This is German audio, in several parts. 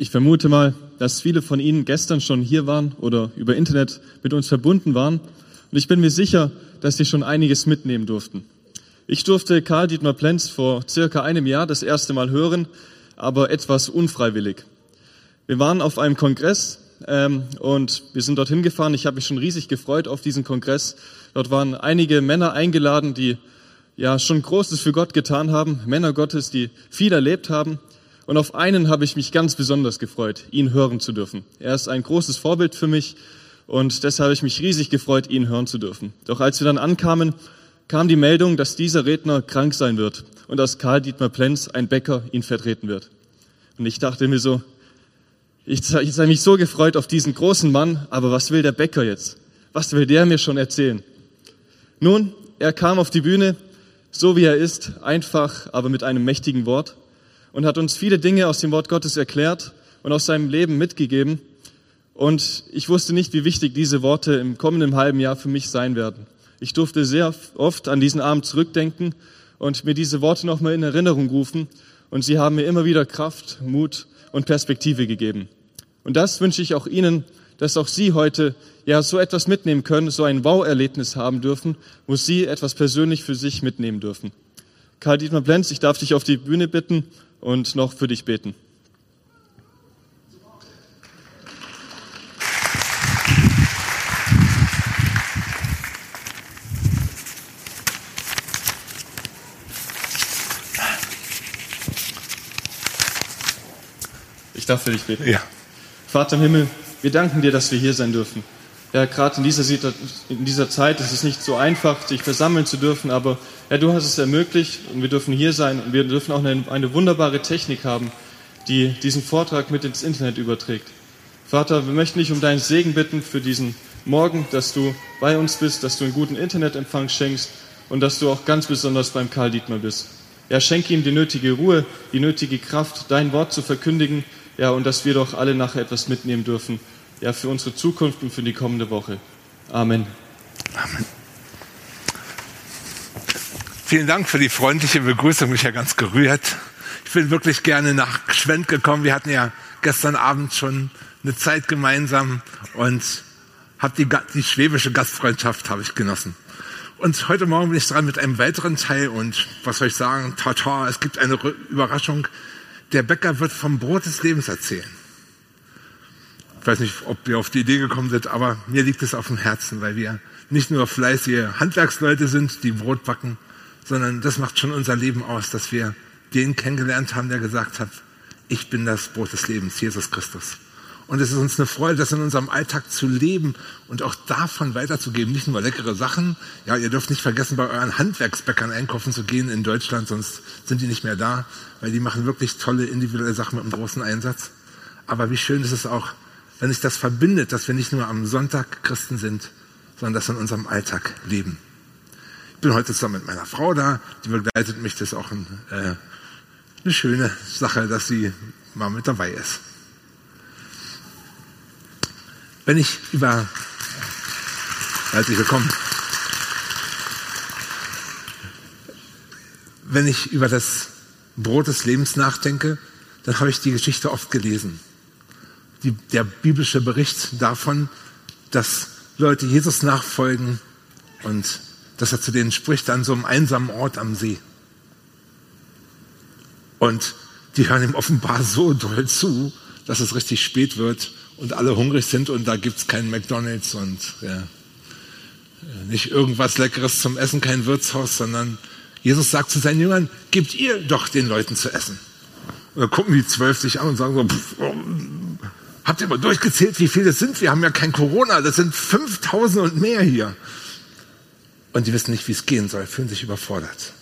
Ich vermute mal, dass viele von Ihnen gestern schon hier waren oder über Internet mit uns verbunden waren. Und ich bin mir sicher, dass Sie schon einiges mitnehmen durften. Ich durfte Karl Dietmar Plenz vor circa einem Jahr das erste Mal hören, aber etwas unfreiwillig. Wir waren auf einem Kongress ähm, und wir sind dorthin gefahren. Ich habe mich schon riesig gefreut auf diesen Kongress. Dort waren einige Männer eingeladen, die ja schon Großes für Gott getan haben, Männer Gottes, die viel erlebt haben. Und auf einen habe ich mich ganz besonders gefreut, ihn hören zu dürfen. Er ist ein großes Vorbild für mich und deshalb habe ich mich riesig gefreut, ihn hören zu dürfen. Doch als wir dann ankamen, kam die Meldung, dass dieser Redner krank sein wird und dass Karl Dietmar Plenz, ein Bäcker, ihn vertreten wird. Und ich dachte mir so, ich, ich habe mich so gefreut auf diesen großen Mann, aber was will der Bäcker jetzt? Was will der mir schon erzählen? Nun, er kam auf die Bühne, so wie er ist, einfach, aber mit einem mächtigen Wort und hat uns viele Dinge aus dem Wort Gottes erklärt und aus seinem Leben mitgegeben. Und ich wusste nicht, wie wichtig diese Worte im kommenden halben Jahr für mich sein werden. Ich durfte sehr oft an diesen Abend zurückdenken und mir diese Worte nochmal in Erinnerung rufen. Und sie haben mir immer wieder Kraft, Mut und Perspektive gegeben. Und das wünsche ich auch Ihnen, dass auch Sie heute ja so etwas mitnehmen können, so ein Wow-Erlebnis haben dürfen, wo Sie etwas persönlich für sich mitnehmen dürfen. Karl Dietmar Plenz, ich darf dich auf die Bühne bitten und noch für dich beten. Ich darf für dich beten. Ja. Vater im Himmel, wir danken dir, dass wir hier sein dürfen. Ja, gerade in dieser, in dieser Zeit ist es nicht so einfach, sich versammeln zu dürfen, aber ja, du hast es ermöglicht und wir dürfen hier sein und wir dürfen auch eine, eine wunderbare Technik haben, die diesen Vortrag mit ins Internet überträgt. Vater, wir möchten dich um deinen Segen bitten für diesen Morgen, dass du bei uns bist, dass du einen guten Internetempfang schenkst und dass du auch ganz besonders beim Karl Dietmar bist. Ja, schenke ihm die nötige Ruhe, die nötige Kraft, dein Wort zu verkündigen, ja, und dass wir doch alle nachher etwas mitnehmen dürfen, ja, für unsere Zukunft und für die kommende Woche. Amen. Amen. Vielen Dank für die freundliche Begrüßung, mich ja ganz gerührt. Ich bin wirklich gerne nach Schwend gekommen. Wir hatten ja gestern Abend schon eine Zeit gemeinsam und habe die, die schwäbische Gastfreundschaft habe ich genossen. Und heute Morgen bin ich dran mit einem weiteren Teil und was soll ich sagen? Tata, es gibt eine Überraschung. Der Bäcker wird vom Brot des Lebens erzählen. Ich weiß nicht, ob wir auf die Idee gekommen sind, aber mir liegt es auf dem Herzen, weil wir nicht nur fleißige Handwerksleute sind, die Brot backen, sondern das macht schon unser Leben aus, dass wir den kennengelernt haben, der gesagt hat, ich bin das Brot des Lebens, Jesus Christus. Und es ist uns eine Freude, das in unserem Alltag zu leben und auch davon weiterzugeben. Nicht nur leckere Sachen. Ja, ihr dürft nicht vergessen, bei euren Handwerksbäckern einkaufen zu gehen in Deutschland, sonst sind die nicht mehr da, weil die machen wirklich tolle individuelle Sachen mit einem großen Einsatz. Aber wie schön ist es auch, wenn sich das verbindet, dass wir nicht nur am Sonntag Christen sind, sondern das in unserem Alltag leben. Ich bin heute zusammen mit meiner Frau da, die begleitet mich. Das ist auch ein, äh, eine schöne Sache, dass sie mal mit dabei ist. Wenn ich über, herzlich willkommen, wenn ich über das Brot des Lebens nachdenke, dann habe ich die Geschichte oft gelesen. Die, der biblische Bericht davon, dass Leute Jesus nachfolgen und dass er zu denen spricht an so einem einsamen Ort am See. Und die hören ihm offenbar so doll zu, dass es richtig spät wird und alle hungrig sind und da gibt's keinen McDonalds und ja, nicht irgendwas Leckeres zum Essen, kein Wirtshaus, sondern Jesus sagt zu seinen Jüngern, gebt ihr doch den Leuten zu essen. Und dann gucken die zwölf sich an und sagen so, pff, habt ihr mal durchgezählt, wie viele es sind? Wir haben ja kein Corona, das sind 5000 und mehr hier und die wissen nicht, wie es gehen soll, fühlen sich überfordert.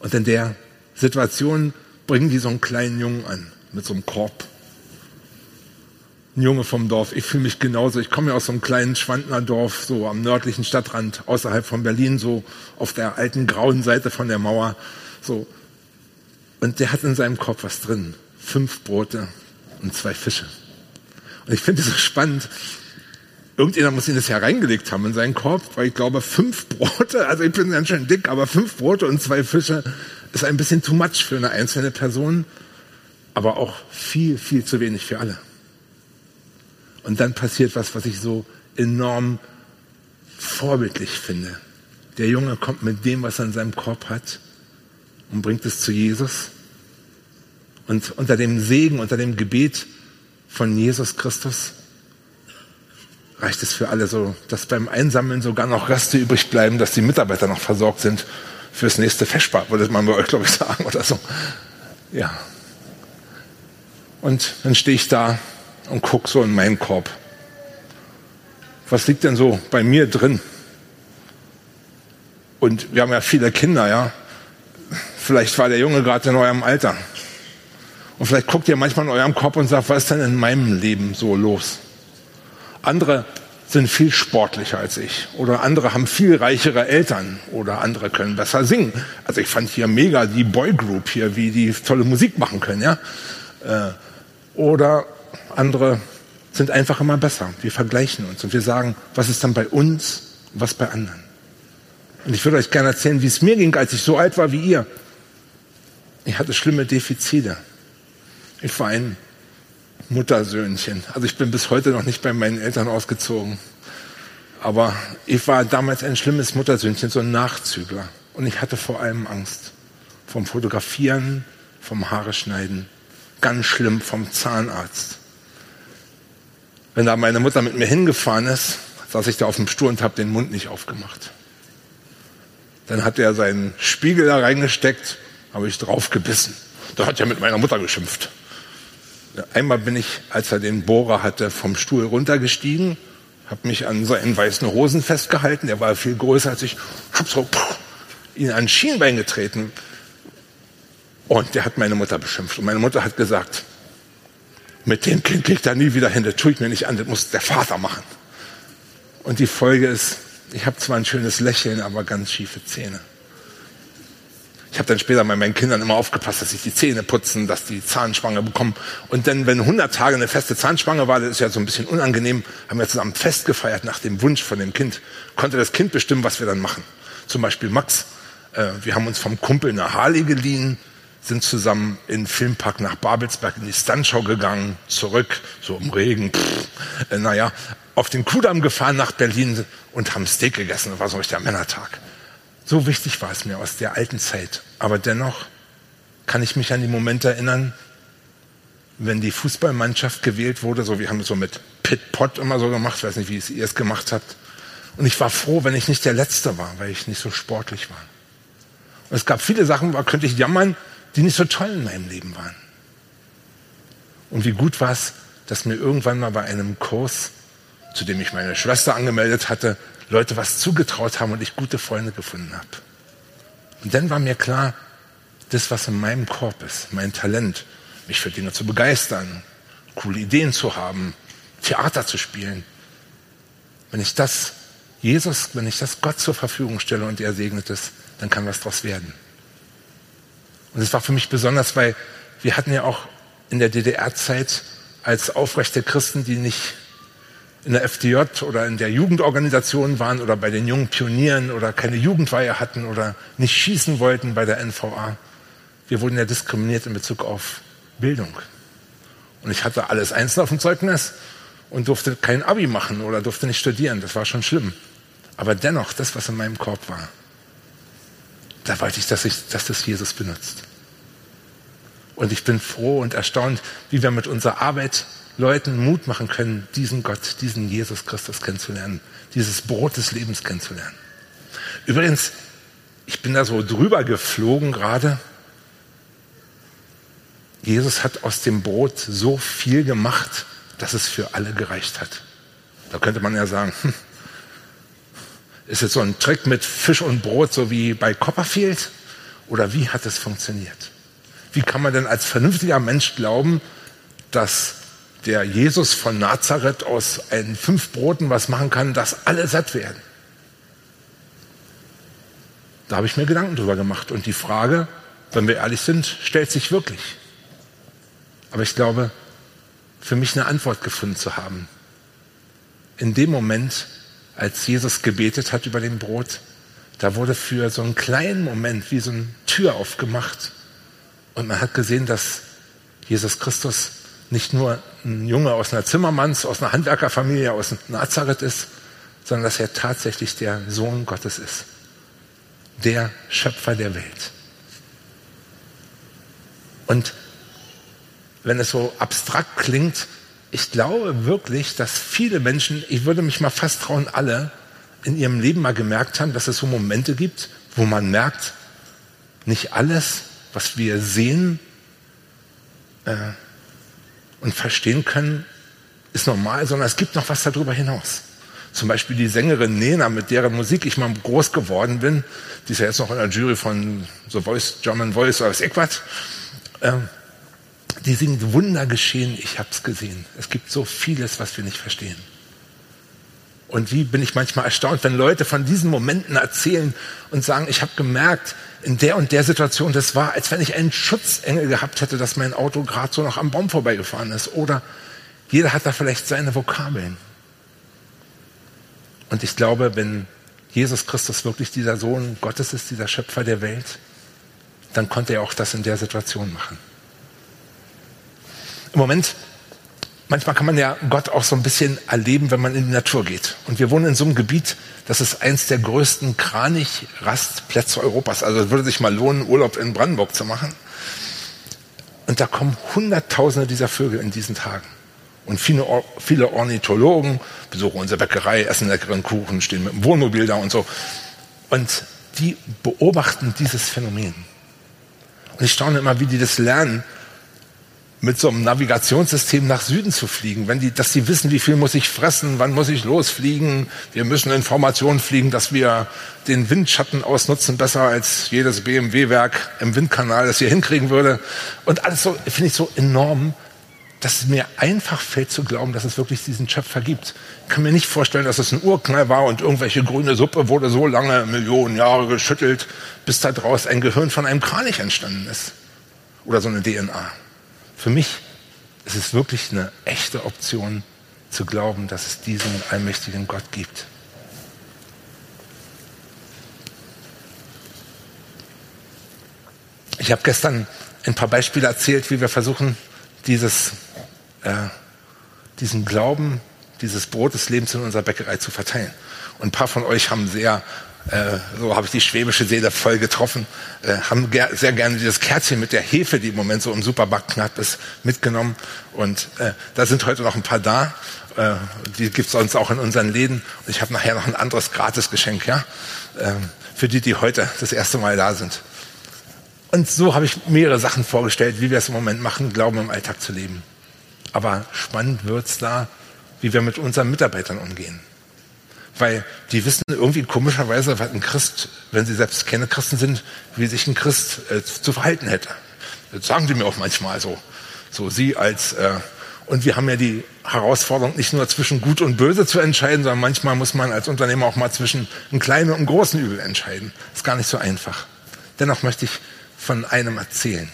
Und in der Situation bringen die so einen kleinen Jungen an, mit so einem Korb. Ein Junge vom Dorf. Ich fühle mich genauso. Ich komme ja aus so einem kleinen Schwandner Dorf, so am nördlichen Stadtrand, außerhalb von Berlin, so auf der alten grauen Seite von der Mauer. So. Und der hat in seinem Korb was drin. Fünf Brote und zwei Fische. Und ich finde es so spannend, Irgendjemand muss ihn das ja reingelegt haben in seinen Korb, weil ich glaube, fünf Brote, also ich bin ganz schön dick, aber fünf Brote und zwei Fische ist ein bisschen too much für eine einzelne Person. aber auch viel, viel zu wenig für alle. Und dann passiert was, was ich so enorm vorbildlich finde. Der Junge kommt mit dem, was er in seinem Korb hat und bringt es zu Jesus. Und unter dem Segen, unter dem Gebet von Jesus Christus reicht es für alle so, dass beim Einsammeln sogar noch Reste übrig bleiben, dass die Mitarbeiter noch versorgt sind fürs nächste Festspar, würde man bei euch, glaube ich, sagen oder so. Ja. Und dann stehe ich da und gucke so in meinen Korb. Was liegt denn so bei mir drin? Und wir haben ja viele Kinder, ja. Vielleicht war der Junge gerade in eurem Alter. Und vielleicht guckt ihr manchmal in eurem Kopf und sagt, was ist denn in meinem Leben so los? Andere sind viel sportlicher als ich. Oder andere haben viel reichere Eltern. Oder andere können besser singen. Also ich fand hier mega die Boygroup hier, wie die tolle Musik machen können, ja. Äh, oder andere sind einfach immer besser. Wir vergleichen uns und wir sagen, was ist dann bei uns was bei anderen. Und ich würde euch gerne erzählen, wie es mir ging, als ich so alt war wie ihr. Ich hatte schlimme Defizite. Ich war ein Muttersöhnchen. Also ich bin bis heute noch nicht bei meinen Eltern ausgezogen. Aber ich war damals ein schlimmes Muttersöhnchen, so ein Nachzügler. Und ich hatte vor allem Angst. Vom Fotografieren, vom Haare schneiden. Ganz schlimm vom Zahnarzt. Wenn da meine Mutter mit mir hingefahren ist, saß ich da auf dem Stuhl und habe den Mund nicht aufgemacht. Dann hat er seinen Spiegel da reingesteckt, habe ich draufgebissen. Da hat er mit meiner Mutter geschimpft. Einmal bin ich, als er den Bohrer hatte, vom Stuhl runtergestiegen, habe mich an seinen weißen Hosen festgehalten. Er war viel größer als ich. Hab so pff, ihn an Schienbein getreten. Und der hat meine Mutter beschimpft. Und meine Mutter hat gesagt, mit dem Kind liegt er nie wieder hin. Das tue ich mir nicht an. Das muss der Vater machen. Und die Folge ist, ich habe zwar ein schönes Lächeln, aber ganz schiefe Zähne. Ich habe dann später bei meinen Kindern immer aufgepasst, dass sich die Zähne putzen, dass die Zahnspange bekommen. Und dann, wenn 100 Tage eine feste Zahnspange war, das ist ja so ein bisschen unangenehm, haben wir zusammen Fest gefeiert nach dem Wunsch von dem Kind. Konnte das Kind bestimmen, was wir dann machen. Zum Beispiel Max. Äh, wir haben uns vom Kumpel eine Harley geliehen, sind zusammen in den Filmpark nach Babelsberg in die Stuntshow gegangen, zurück, so im Regen, pff, äh, naja, auf den Kudamm gefahren nach Berlin und haben Steak gegessen. Das war so richtig der Männertag. So wichtig war es mir aus der alten Zeit. Aber dennoch kann ich mich an die Momente erinnern, wenn die Fußballmannschaft gewählt wurde, so wir haben es so mit Pit Pot immer so gemacht, ich weiß nicht, wie ihr es gemacht habt. Und ich war froh, wenn ich nicht der Letzte war, weil ich nicht so sportlich war. Und es gab viele Sachen, da könnte ich jammern, die nicht so toll in meinem Leben waren. Und wie gut war es, dass mir irgendwann mal bei einem Kurs, zu dem ich meine Schwester angemeldet hatte, Leute was zugetraut haben und ich gute Freunde gefunden habe. Und dann war mir klar, das, was in meinem Korb ist, mein Talent, mich für Dinge zu begeistern, coole Ideen zu haben, Theater zu spielen, wenn ich das Jesus, wenn ich das Gott zur Verfügung stelle und er segnet es, dann kann was daraus werden. Und es war für mich besonders, weil wir hatten ja auch in der DDR-Zeit als aufrechte Christen, die nicht in der FDJ oder in der Jugendorganisation waren oder bei den jungen Pionieren oder keine Jugendweihe hatten oder nicht schießen wollten bei der NVA. Wir wurden ja diskriminiert in Bezug auf Bildung. Und ich hatte alles einzeln auf dem Zeugnis und durfte kein Abi machen oder durfte nicht studieren. Das war schon schlimm. Aber dennoch, das, was in meinem Korb war, da wollte ich, dass, ich, dass das Jesus benutzt. Und ich bin froh und erstaunt, wie wir mit unserer Arbeit Leuten Mut machen können, diesen Gott, diesen Jesus Christus kennenzulernen, dieses Brot des Lebens kennenzulernen. Übrigens, ich bin da so drüber geflogen gerade. Jesus hat aus dem Brot so viel gemacht, dass es für alle gereicht hat. Da könnte man ja sagen, hm, ist es so ein Trick mit Fisch und Brot, so wie bei Copperfield? Oder wie hat es funktioniert? Wie kann man denn als vernünftiger Mensch glauben, dass der Jesus von Nazareth aus einen fünf Broten was machen kann, dass alle satt werden. Da habe ich mir Gedanken drüber gemacht. Und die Frage, wenn wir ehrlich sind, stellt sich wirklich. Aber ich glaube, für mich eine Antwort gefunden zu haben. In dem Moment, als Jesus gebetet hat über dem Brot, da wurde für so einen kleinen Moment wie so eine Tür aufgemacht. Und man hat gesehen, dass Jesus Christus nicht nur ein Junge aus einer Zimmermanns, aus einer Handwerkerfamilie, aus Nazareth ist, sondern dass er tatsächlich der Sohn Gottes ist. Der Schöpfer der Welt. Und wenn es so abstrakt klingt, ich glaube wirklich, dass viele Menschen, ich würde mich mal fast trauen, alle in ihrem Leben mal gemerkt haben, dass es so Momente gibt, wo man merkt, nicht alles, was wir sehen äh, und verstehen können, ist normal, sondern es gibt noch was darüber hinaus. Zum Beispiel die Sängerin Nena, mit deren Musik ich mal groß geworden bin, die ist ja jetzt noch in der Jury von The Voice, German Voice oder was ich was. Äh, die singt Wunder geschehen, ich hab's gesehen. Es gibt so vieles, was wir nicht verstehen. Und wie bin ich manchmal erstaunt, wenn Leute von diesen Momenten erzählen und sagen, ich habe gemerkt, in der und der Situation, das war, als wenn ich einen Schutzengel gehabt hätte, dass mein Auto gerade so noch am Baum vorbeigefahren ist. Oder jeder hat da vielleicht seine Vokabeln. Und ich glaube, wenn Jesus Christus wirklich dieser Sohn Gottes ist, dieser Schöpfer der Welt, dann konnte er auch das in der Situation machen. Im Moment manchmal kann man ja Gott auch so ein bisschen erleben, wenn man in die Natur geht. Und wir wohnen in so einem Gebiet, das ist eins der größten Kranich-Rastplätze Europas. Also es würde sich mal lohnen, Urlaub in Brandenburg zu machen. Und da kommen Hunderttausende dieser Vögel in diesen Tagen. Und viele, viele Ornithologen besuchen unsere Bäckerei, essen leckeren Kuchen, stehen mit dem Wohnmobil da und so. Und die beobachten dieses Phänomen. Und ich staune immer, wie die das lernen, mit so einem Navigationssystem nach Süden zu fliegen, wenn die, dass sie wissen, wie viel muss ich fressen, wann muss ich losfliegen. Wir müssen Informationen fliegen, dass wir den Windschatten ausnutzen, besser als jedes BMW-Werk im Windkanal das hier hinkriegen würde. Und alles so, finde ich so enorm, dass es mir einfach fällt zu glauben, dass es wirklich diesen Schöpfer gibt. Ich kann mir nicht vorstellen, dass es ein Urknall war und irgendwelche grüne Suppe wurde so lange, Millionen Jahre geschüttelt, bis da draus ein Gehirn von einem Kranich entstanden ist. Oder so eine DNA. Für mich ist es wirklich eine echte Option zu glauben, dass es diesen allmächtigen Gott gibt. Ich habe gestern ein paar Beispiele erzählt, wie wir versuchen, dieses, äh, diesen Glauben, dieses Brot des Lebens in unserer Bäckerei zu verteilen. Und ein paar von euch haben sehr äh, so habe ich die schwäbische Seele voll getroffen, äh, haben ger sehr gerne dieses Kerzchen mit der Hefe, die im Moment so im Supermarkt knapp ist, mitgenommen. Und äh, da sind heute noch ein paar da. Äh, die gibt's sonst auch in unseren Läden. Und ich habe nachher noch ein anderes Gratisgeschenk, ja, äh, für die, die heute das erste Mal da sind. Und so habe ich mehrere Sachen vorgestellt, wie wir es im Moment machen, Glauben im Alltag zu leben. Aber spannend wird's da, wie wir mit unseren Mitarbeitern umgehen weil die wissen irgendwie komischerweise, was ein Christ, wenn sie selbst keine Christen sind, wie sich ein Christ äh, zu verhalten hätte. Das sagen die mir auch manchmal so. So sie als äh, und wir haben ja die Herausforderung, nicht nur zwischen Gut und Böse zu entscheiden, sondern manchmal muss man als Unternehmer auch mal zwischen einem kleinen und einem großen Übel entscheiden. Ist gar nicht so einfach. Dennoch möchte ich von einem erzählen.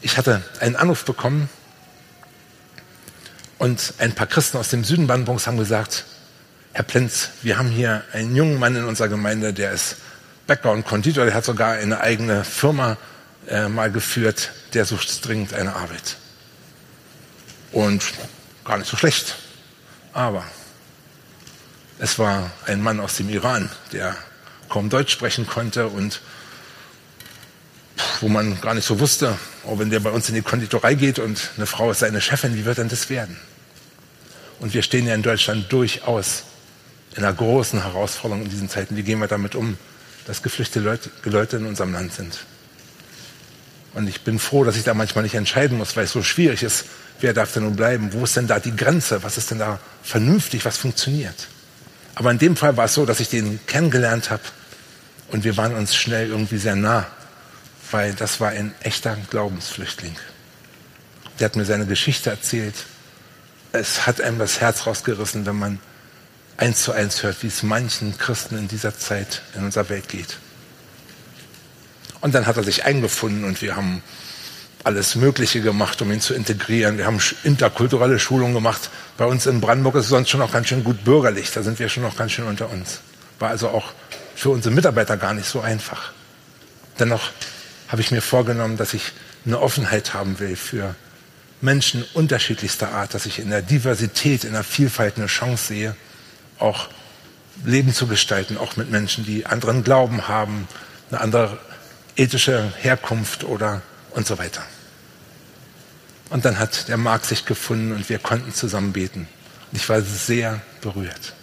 Ich hatte einen Anruf bekommen und ein paar Christen aus dem Süden Brandenburgs haben gesagt, Herr Plenz, wir haben hier einen jungen Mann in unserer Gemeinde, der ist Bäcker und Konditor, der hat sogar eine eigene Firma äh, mal geführt, der sucht dringend eine Arbeit. Und gar nicht so schlecht. Aber es war ein Mann aus dem Iran, der kaum Deutsch sprechen konnte und wo man gar nicht so wusste, auch wenn der bei uns in die Konditorei geht und eine Frau ist seine Chefin, wie wird denn das werden? Und wir stehen ja in Deutschland durchaus in einer großen Herausforderung in diesen Zeiten. Wie gehen wir damit um, dass geflüchtete Leute, Leute in unserem Land sind? Und ich bin froh, dass ich da manchmal nicht entscheiden muss, weil es so schwierig ist. Wer darf denn nun bleiben? Wo ist denn da die Grenze? Was ist denn da vernünftig? Was funktioniert? Aber in dem Fall war es so, dass ich den kennengelernt habe und wir waren uns schnell irgendwie sehr nah, weil das war ein echter Glaubensflüchtling. Der hat mir seine Geschichte erzählt, es hat einem das Herz rausgerissen, wenn man eins zu eins hört, wie es manchen Christen in dieser Zeit in unserer Welt geht. Und dann hat er sich eingefunden und wir haben alles Mögliche gemacht, um ihn zu integrieren. Wir haben interkulturelle Schulungen gemacht. Bei uns in Brandenburg ist es sonst schon noch ganz schön gut bürgerlich. Da sind wir schon noch ganz schön unter uns. War also auch für unsere Mitarbeiter gar nicht so einfach. Dennoch habe ich mir vorgenommen, dass ich eine Offenheit haben will für Menschen unterschiedlichster Art, dass ich in der Diversität, in der Vielfalt eine Chance sehe, auch Leben zu gestalten, auch mit Menschen, die anderen Glauben haben, eine andere ethische Herkunft oder und so weiter. Und dann hat der Mark sich gefunden und wir konnten zusammen beten. Und ich war sehr berührt.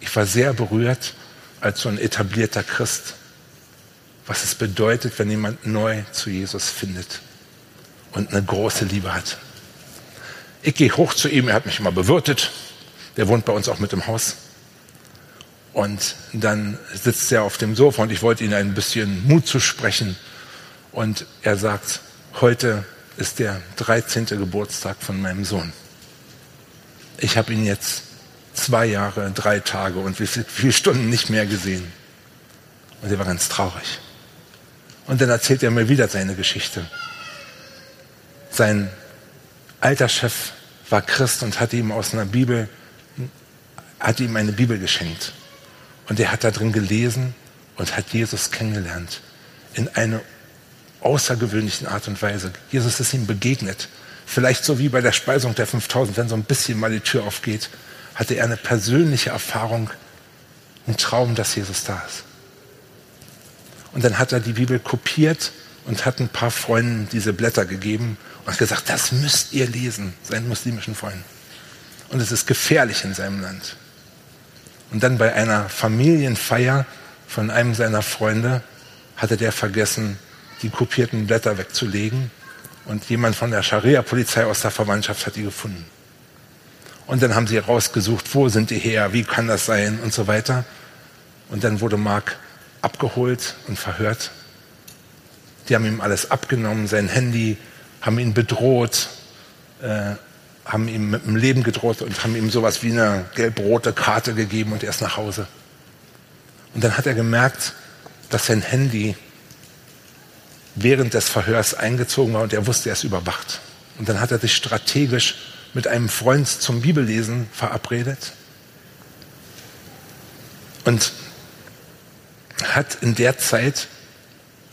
Ich war sehr berührt als so ein etablierter Christ, was es bedeutet, wenn jemand neu zu Jesus findet und eine große Liebe hat. Ich gehe hoch zu ihm, er hat mich immer bewirtet. Der wohnt bei uns auch mit im Haus. Und dann sitzt er auf dem Sofa und ich wollte ihm ein bisschen Mut zu sprechen. Und er sagt, heute ist der 13. Geburtstag von meinem Sohn. Ich habe ihn jetzt zwei Jahre, drei Tage und wie viele Stunden nicht mehr gesehen. Und er war ganz traurig. Und dann erzählt er mir wieder seine Geschichte. Sein alter Chef war Christ und hatte ihm aus einer Bibel, hatte ihm eine Bibel geschenkt. Und er hat da drin gelesen und hat Jesus kennengelernt. In einer außergewöhnlichen Art und Weise. Jesus ist ihm begegnet. Vielleicht so wie bei der Speisung der 5000, wenn so ein bisschen mal die Tür aufgeht, hatte er eine persönliche Erfahrung, einen Traum, dass Jesus da ist. Und dann hat er die Bibel kopiert und hat ein paar Freunden diese Blätter gegeben und hat gesagt, das müsst ihr lesen, seinen muslimischen Freunden. Und es ist gefährlich in seinem Land. Und dann bei einer Familienfeier von einem seiner Freunde hatte der vergessen, die kopierten Blätter wegzulegen. Und jemand von der Scharia-Polizei aus der Verwandtschaft hat die gefunden. Und dann haben sie rausgesucht, wo sind die her, wie kann das sein und so weiter. Und dann wurde Mark abgeholt und verhört. Die haben ihm alles abgenommen, sein Handy, haben ihn bedroht, äh, haben ihm mit dem Leben gedroht und haben ihm sowas wie eine gelb-rote Karte gegeben und er ist nach Hause. Und dann hat er gemerkt, dass sein Handy während des Verhörs eingezogen war und er wusste, er ist überwacht. Und dann hat er sich strategisch mit einem Freund zum Bibellesen verabredet und hat in der Zeit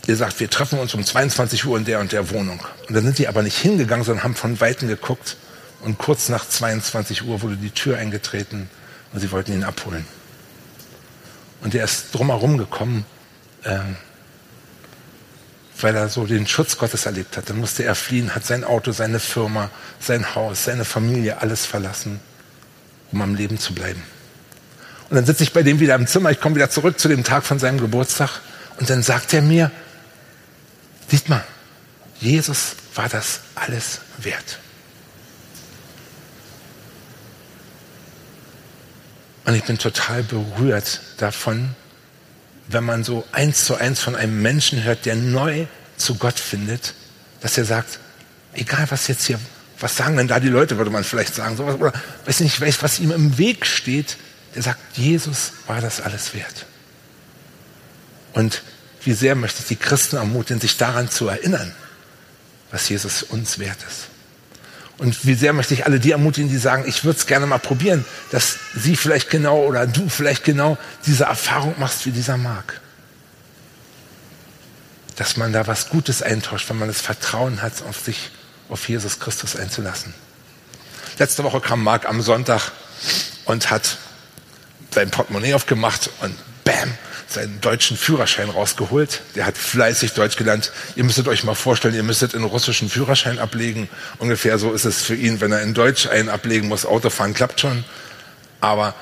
gesagt, wir treffen uns um 22 Uhr in der und der Wohnung. Und dann sind die aber nicht hingegangen, sondern haben von Weitem geguckt. Und kurz nach 22 Uhr wurde die Tür eingetreten und sie wollten ihn abholen. Und er ist drumherum gekommen, äh, weil er so den Schutz Gottes erlebt hat. Dann musste er fliehen, hat sein Auto, seine Firma, sein Haus, seine Familie, alles verlassen, um am Leben zu bleiben. Und dann sitze ich bei dem wieder im Zimmer, ich komme wieder zurück zu dem Tag von seinem Geburtstag und dann sagt er mir, Dietmar, Jesus war das alles wert. Und ich bin total berührt davon, wenn man so eins zu eins von einem Menschen hört, der neu zu Gott findet, dass er sagt, egal was jetzt hier, was sagen denn da die Leute, würde man vielleicht sagen, sowas, oder weiß nicht, was ihm im Weg steht, der sagt, Jesus war das alles wert. Und wie sehr möchte ich die Christen ermutigen, sich daran zu erinnern, was Jesus uns wert ist. Und wie sehr möchte ich alle die ermutigen, die sagen, ich würde es gerne mal probieren, dass sie vielleicht genau oder du vielleicht genau diese Erfahrung machst wie dieser Mark. Dass man da was Gutes eintauscht, wenn man das Vertrauen hat, auf sich, auf Jesus Christus einzulassen. Letzte Woche kam Mark am Sonntag und hat sein Portemonnaie aufgemacht und bam, seinen deutschen Führerschein rausgeholt. Der hat fleißig Deutsch gelernt. Ihr müsstet euch mal vorstellen, ihr müsstet einen russischen Führerschein ablegen. Ungefähr so ist es für ihn, wenn er in Deutsch einen ablegen muss. Autofahren klappt schon. Aber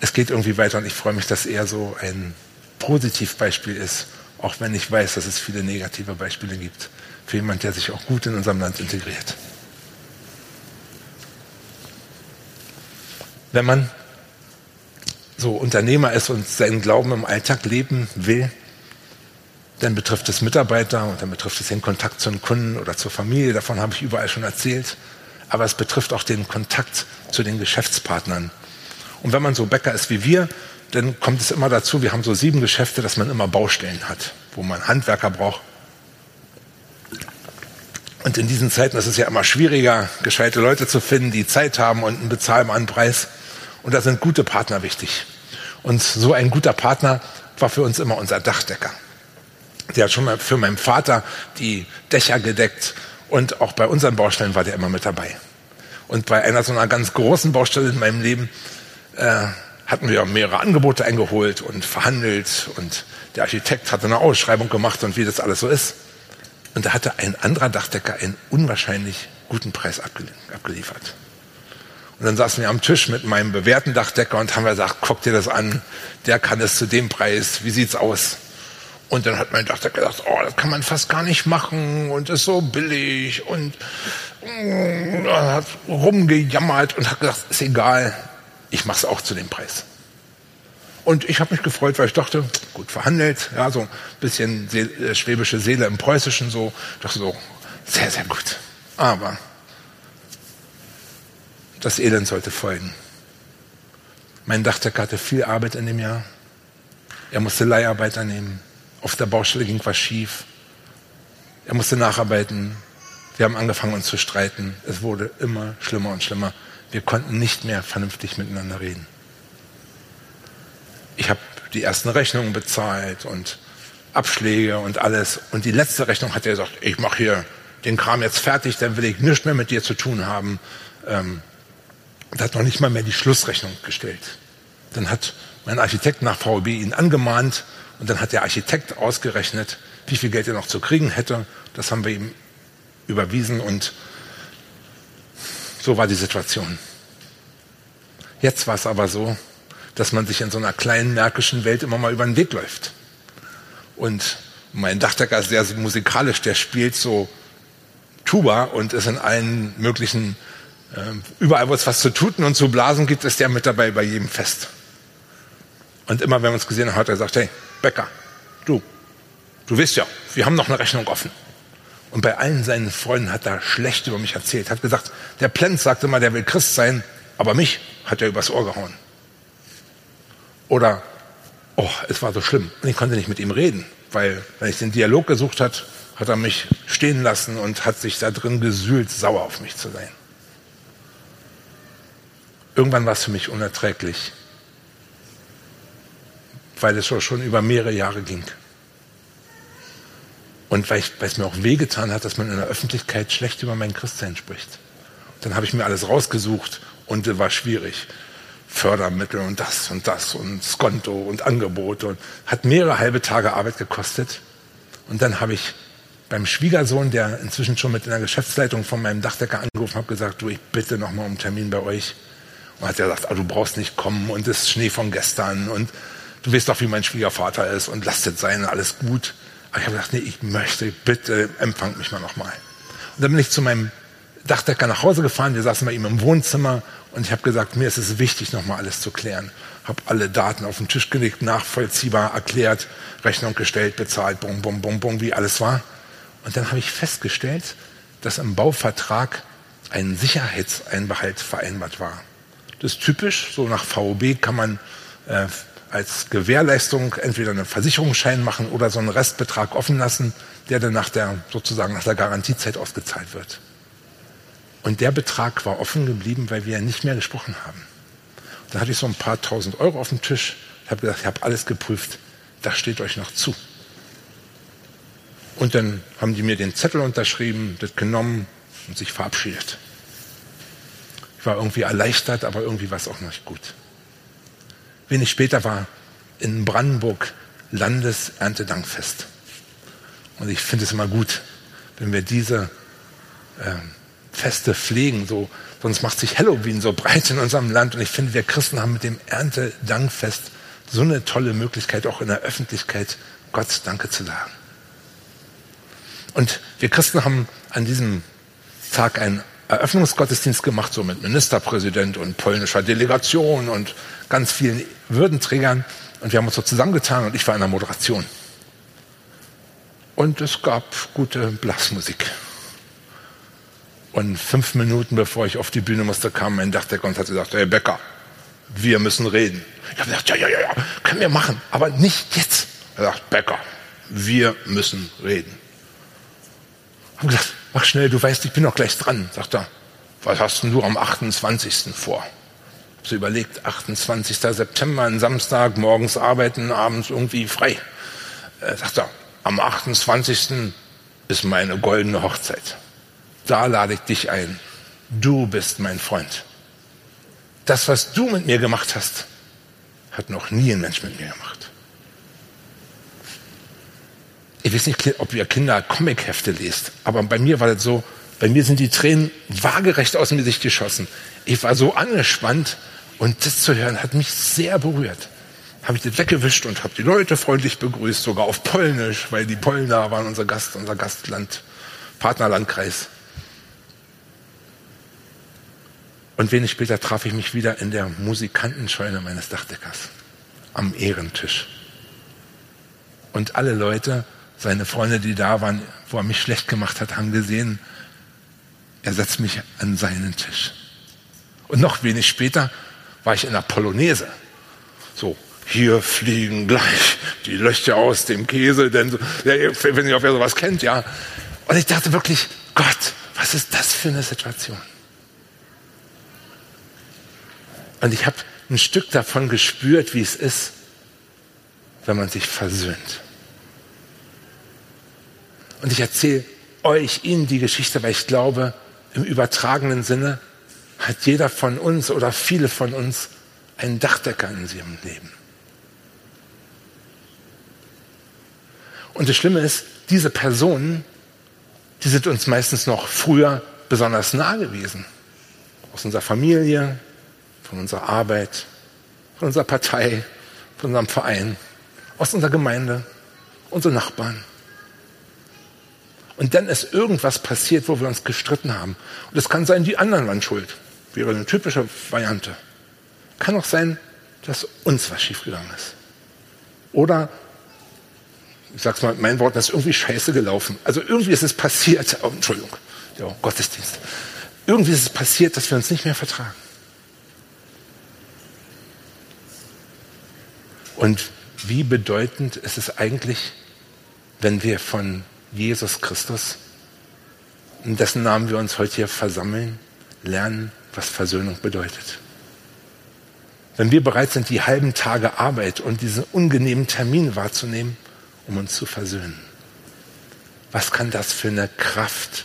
es geht irgendwie weiter und ich freue mich, dass er so ein Positivbeispiel ist, auch wenn ich weiß, dass es viele negative Beispiele gibt. Für jemanden, der sich auch gut in unserem Land integriert. Wenn man so Unternehmer ist und seinen Glauben im Alltag leben will, dann betrifft es Mitarbeiter und dann betrifft es den Kontakt zu den Kunden oder zur Familie, davon habe ich überall schon erzählt, aber es betrifft auch den Kontakt zu den Geschäftspartnern. Und wenn man so Bäcker ist wie wir, dann kommt es immer dazu, wir haben so sieben Geschäfte, dass man immer Baustellen hat, wo man Handwerker braucht. Und in diesen Zeiten ist es ja immer schwieriger, gescheite Leute zu finden, die Zeit haben und einen bezahlbaren Preis. Und da sind gute Partner wichtig. Und so ein guter Partner war für uns immer unser Dachdecker. Der hat schon mal für meinen Vater die Dächer gedeckt und auch bei unseren Baustellen war der immer mit dabei. Und bei einer so einer ganz großen Baustelle in meinem Leben äh, hatten wir mehrere Angebote eingeholt und verhandelt und der Architekt hatte eine Ausschreibung gemacht und wie das alles so ist. Und da hatte ein anderer Dachdecker einen unwahrscheinlich guten Preis abgeliefert. Und dann saßen wir am Tisch mit meinem bewährten Dachdecker und haben gesagt, guck dir das an, der kann es zu dem Preis, wie sieht's aus? Und dann hat mein Dachdecker gesagt, oh, das kann man fast gar nicht machen und ist so billig und mm, hat rumgejammert und hat gesagt, ist egal, ich mache es auch zu dem Preis. Und ich habe mich gefreut, weil ich dachte, gut verhandelt, ja, so ein bisschen äh, schwäbische Seele im Preußischen, so, ich dachte so, sehr, sehr gut. Aber das Elend sollte folgen. Mein Dachdecker hatte viel Arbeit in dem Jahr. Er musste Leiharbeiter nehmen. Auf der Baustelle ging was schief. Er musste nacharbeiten. Wir haben angefangen, uns zu streiten. Es wurde immer schlimmer und schlimmer. Wir konnten nicht mehr vernünftig miteinander reden. Ich habe die ersten Rechnungen bezahlt und Abschläge und alles. Und die letzte Rechnung hat er gesagt, ich mache hier den Kram jetzt fertig, dann will ich nichts mehr mit dir zu tun haben. Ähm, und hat noch nicht mal mehr die Schlussrechnung gestellt. Dann hat mein Architekt nach VOB ihn angemahnt und dann hat der Architekt ausgerechnet, wie viel Geld er noch zu kriegen hätte. Das haben wir ihm überwiesen und so war die Situation. Jetzt war es aber so, dass man sich in so einer kleinen märkischen Welt immer mal über den Weg läuft. Und mein Dachdecker ist sehr musikalisch, der spielt so Tuba und ist in allen möglichen überall, wo es was zu tuten und zu blasen gibt, ist der mit dabei bei jedem Fest. Und immer, wenn wir uns gesehen haben, hat er gesagt, hey, Becker, du, du weißt ja, wir haben noch eine Rechnung offen. Und bei allen seinen Freunden hat er schlecht über mich erzählt. Hat gesagt, der Plenz sagte mal, der will Christ sein, aber mich hat er übers Ohr gehauen. Oder, oh, es war so schlimm. Und ich konnte nicht mit ihm reden, weil, wenn ich den Dialog gesucht hat, hat er mich stehen lassen und hat sich da drin gesühlt, sauer auf mich zu sein. Irgendwann war es für mich unerträglich, weil es schon über mehrere Jahre ging. Und weil, ich, weil es mir auch wehgetan hat, dass man in der Öffentlichkeit schlecht über mein Christsein spricht. Dann habe ich mir alles rausgesucht und es war schwierig. Fördermittel und das und das und Skonto und Angebote und hat mehrere halbe Tage Arbeit gekostet. Und dann habe ich beim Schwiegersohn, der inzwischen schon mit in der Geschäftsleitung von meinem Dachdecker angerufen hat, gesagt, du, ich bitte nochmal um einen Termin bei euch. Und hat er gesagt, du brauchst nicht kommen und es ist Schnee von gestern und du weißt doch, wie mein Schwiegervater ist und lasst sein, alles gut. Aber ich habe gesagt, nee, ich möchte, bitte empfang mich mal nochmal. Und dann bin ich zu meinem Dachdecker nach Hause gefahren, wir saßen bei ihm im Wohnzimmer und ich habe gesagt, mir ist es wichtig, nochmal alles zu klären. Habe alle Daten auf den Tisch gelegt, nachvollziehbar erklärt, Rechnung gestellt, bezahlt, bum, bum, bum, bum, wie alles war. Und dann habe ich festgestellt, dass im Bauvertrag ein Sicherheitseinbehalt vereinbart war. Das ist typisch. So nach VOB kann man äh, als Gewährleistung entweder einen Versicherungsschein machen oder so einen Restbetrag offen lassen, der dann nach der, sozusagen nach der Garantiezeit ausgezahlt wird. Und der Betrag war offen geblieben, weil wir ja nicht mehr gesprochen haben. Da hatte ich so ein paar tausend Euro auf dem Tisch. Ich habe gesagt, ich habe alles geprüft. Das steht euch noch zu. Und dann haben die mir den Zettel unterschrieben, das genommen und sich verabschiedet. Ich war irgendwie erleichtert, aber irgendwie war es auch nicht gut. Wenig später war in Brandenburg Landeserntedankfest. Und ich finde es immer gut, wenn wir diese äh, Feste pflegen, so, sonst macht sich Halloween so breit in unserem Land. Und ich finde, wir Christen haben mit dem Erntedankfest so eine tolle Möglichkeit, auch in der Öffentlichkeit Gott Danke zu sagen. Und wir Christen haben an diesem Tag ein Eröffnungsgottesdienst gemacht, so mit Ministerpräsident und polnischer Delegation und ganz vielen Würdenträgern. Und wir haben uns so zusammengetan und ich war in der Moderation. Und es gab gute Blasmusik. Und fünf Minuten bevor ich auf die Bühne musste, kam mein Dachdecker und hat gesagt, Herr Becker, wir müssen reden. Ich habe gesagt, ja, ja, ja, ja, können wir machen, aber nicht jetzt. Er sagt, Becker, wir müssen reden. Ich habe gesagt, mach schnell, du weißt, ich bin noch gleich dran. Sagt er, was hast denn du am 28. vor? So überlegt, 28. September, ein Samstag, morgens arbeiten, abends irgendwie frei. Äh, sagt er, am 28. ist meine goldene Hochzeit. Da lade ich dich ein. Du bist mein Freund. Das, was du mit mir gemacht hast, hat noch nie ein Mensch mit mir gemacht. Ich weiß nicht, ob ihr Kinder Comichefte lest, aber bei mir war das so, bei mir sind die Tränen waagerecht aus dem Gesicht geschossen. Ich war so angespannt und das zu hören hat mich sehr berührt. Habe ich das weggewischt und habe die Leute freundlich begrüßt, sogar auf Polnisch, weil die Pollen da waren, unser Gast, unser Gastland, Partnerlandkreis. Und wenig später traf ich mich wieder in der Musikantenscheune meines Dachdeckers am Ehrentisch. Und alle Leute, seine Freunde, die da waren, wo er mich schlecht gemacht hat, haben gesehen, er setzt mich an seinen Tisch. Und noch wenig später war ich in der Polonaise. So, hier fliegen gleich die Löcher aus dem Käse, denn so, ja, ob ihr sowas kennt, ja. Und ich dachte wirklich, Gott, was ist das für eine Situation? Und ich habe ein Stück davon gespürt, wie es ist, wenn man sich versöhnt. Und ich erzähle euch, Ihnen die Geschichte, weil ich glaube, im übertragenen Sinne hat jeder von uns oder viele von uns einen Dachdecker in ihrem Leben. Und das Schlimme ist, diese Personen, die sind uns meistens noch früher besonders nah gewesen. Aus unserer Familie, von unserer Arbeit, von unserer Partei, von unserem Verein, aus unserer Gemeinde, unsere Nachbarn. Und dann ist irgendwas passiert, wo wir uns gestritten haben. Und es kann sein, die anderen waren schuld. Wäre eine typische Variante. Kann auch sein, dass uns was schiefgegangen ist. Oder, ich sag's mal, mein Wort, das ist irgendwie scheiße gelaufen. Also irgendwie ist es passiert, oh, Entschuldigung, ja, Gottesdienst. Irgendwie ist es passiert, dass wir uns nicht mehr vertragen. Und wie bedeutend ist es eigentlich, wenn wir von Jesus Christus, in dessen Namen wir uns heute hier versammeln, lernen, was Versöhnung bedeutet. Wenn wir bereit sind, die halben Tage Arbeit und diesen ungenehmen Termin wahrzunehmen, um uns zu versöhnen. Was kann das für eine Kraft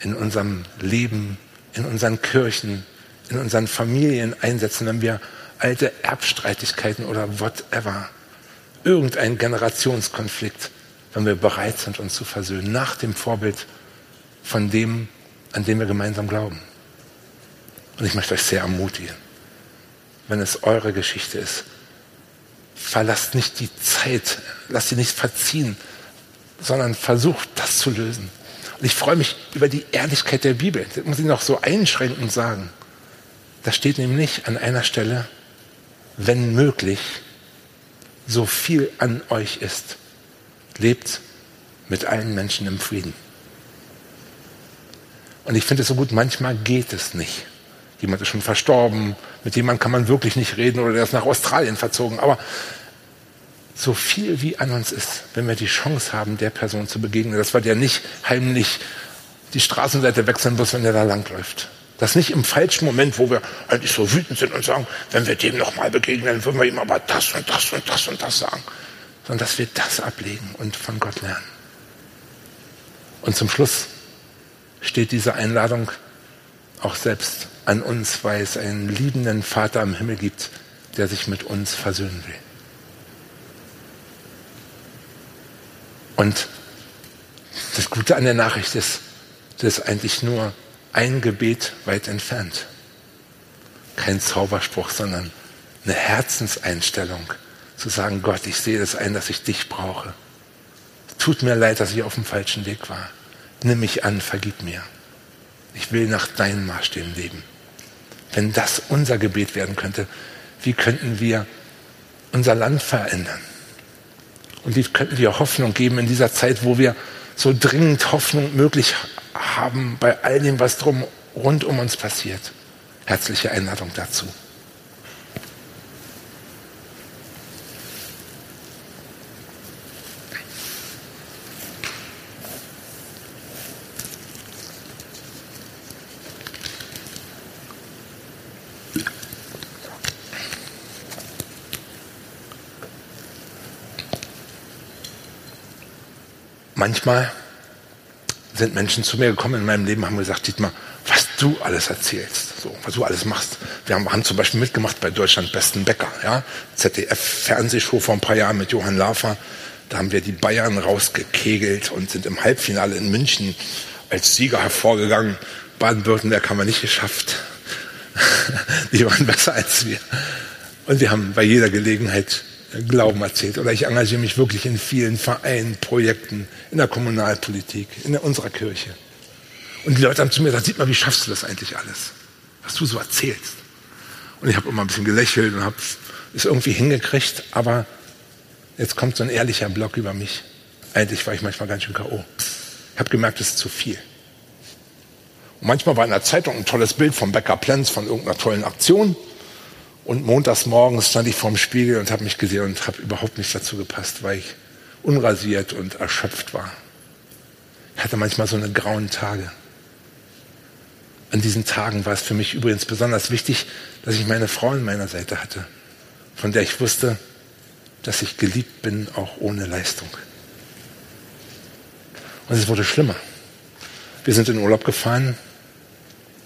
in unserem Leben, in unseren Kirchen, in unseren Familien einsetzen, wenn wir alte Erbstreitigkeiten oder whatever, irgendein Generationskonflikt wenn wir bereit sind, uns zu versöhnen, nach dem Vorbild von dem, an dem wir gemeinsam glauben. Und ich möchte euch sehr ermutigen, wenn es eure Geschichte ist, verlasst nicht die Zeit, lasst sie nicht verziehen, sondern versucht, das zu lösen. Und ich freue mich über die Ehrlichkeit der Bibel. Das muss ich noch so einschränkend sagen. Da steht nämlich an einer Stelle, wenn möglich, so viel an euch ist, lebt mit allen Menschen im Frieden. Und ich finde es so gut, manchmal geht es nicht. Jemand ist schon verstorben, mit jemandem kann man wirklich nicht reden oder der ist nach Australien verzogen. Aber so viel wie an uns ist, wenn wir die Chance haben, der Person zu begegnen, dass wir der nicht heimlich die Straßenseite wechseln muss, wenn der da langläuft. Das nicht im falschen Moment, wo wir eigentlich so wütend sind und sagen, wenn wir dem nochmal begegnen, würden wir ihm aber das und das und das und das sagen sondern dass wir das ablegen und von Gott lernen. Und zum Schluss steht diese Einladung auch selbst an uns, weil es einen liebenden Vater im Himmel gibt, der sich mit uns versöhnen will. Und das Gute an der Nachricht ist, das ist eigentlich nur ein Gebet weit entfernt. Kein Zauberspruch, sondern eine Herzenseinstellung, zu sagen, Gott, ich sehe das ein, dass ich dich brauche. Tut mir leid, dass ich auf dem falschen Weg war. Nimm mich an, vergib mir. Ich will nach deinen Maßstäben leben. Wenn das unser Gebet werden könnte, wie könnten wir unser Land verändern? Und wie könnten wir Hoffnung geben in dieser Zeit, wo wir so dringend Hoffnung möglich haben bei all dem, was drum rund um uns passiert? Herzliche Einladung dazu. Manchmal sind Menschen zu mir gekommen in meinem Leben, haben gesagt, Dietmar, was du alles erzählst, so, was du alles machst. Wir haben, haben zum Beispiel mitgemacht bei Deutschland Besten Bäcker, ja, ZDF-Fernsehshow vor ein paar Jahren mit Johann Lafer. Da haben wir die Bayern rausgekegelt und sind im Halbfinale in München als Sieger hervorgegangen. Baden-Württemberg haben wir nicht geschafft. die waren besser als wir. Und wir haben bei jeder Gelegenheit Glauben erzählt. Oder ich engagiere mich wirklich in vielen Vereinen, Projekten, in der Kommunalpolitik, in unserer Kirche. Und die Leute haben zu mir gesagt, sieht mal, wie schaffst du das eigentlich alles? Was du so erzählst. Und ich habe immer ein bisschen gelächelt und habe es irgendwie hingekriegt, aber jetzt kommt so ein ehrlicher Block über mich. Eigentlich war ich manchmal ganz schön K.O. Ich habe gemerkt, es ist zu viel. Und manchmal war in der Zeitung ein tolles Bild vom Bäcker Plenz von irgendeiner tollen Aktion. Und montags morgens stand ich vorm Spiegel und habe mich gesehen und habe überhaupt nicht dazu gepasst, weil ich unrasiert und erschöpft war. Ich hatte manchmal so eine grauen Tage. An diesen Tagen war es für mich übrigens besonders wichtig, dass ich meine Frau an meiner Seite hatte, von der ich wusste, dass ich geliebt bin, auch ohne Leistung. Und es wurde schlimmer. Wir sind in Urlaub gefahren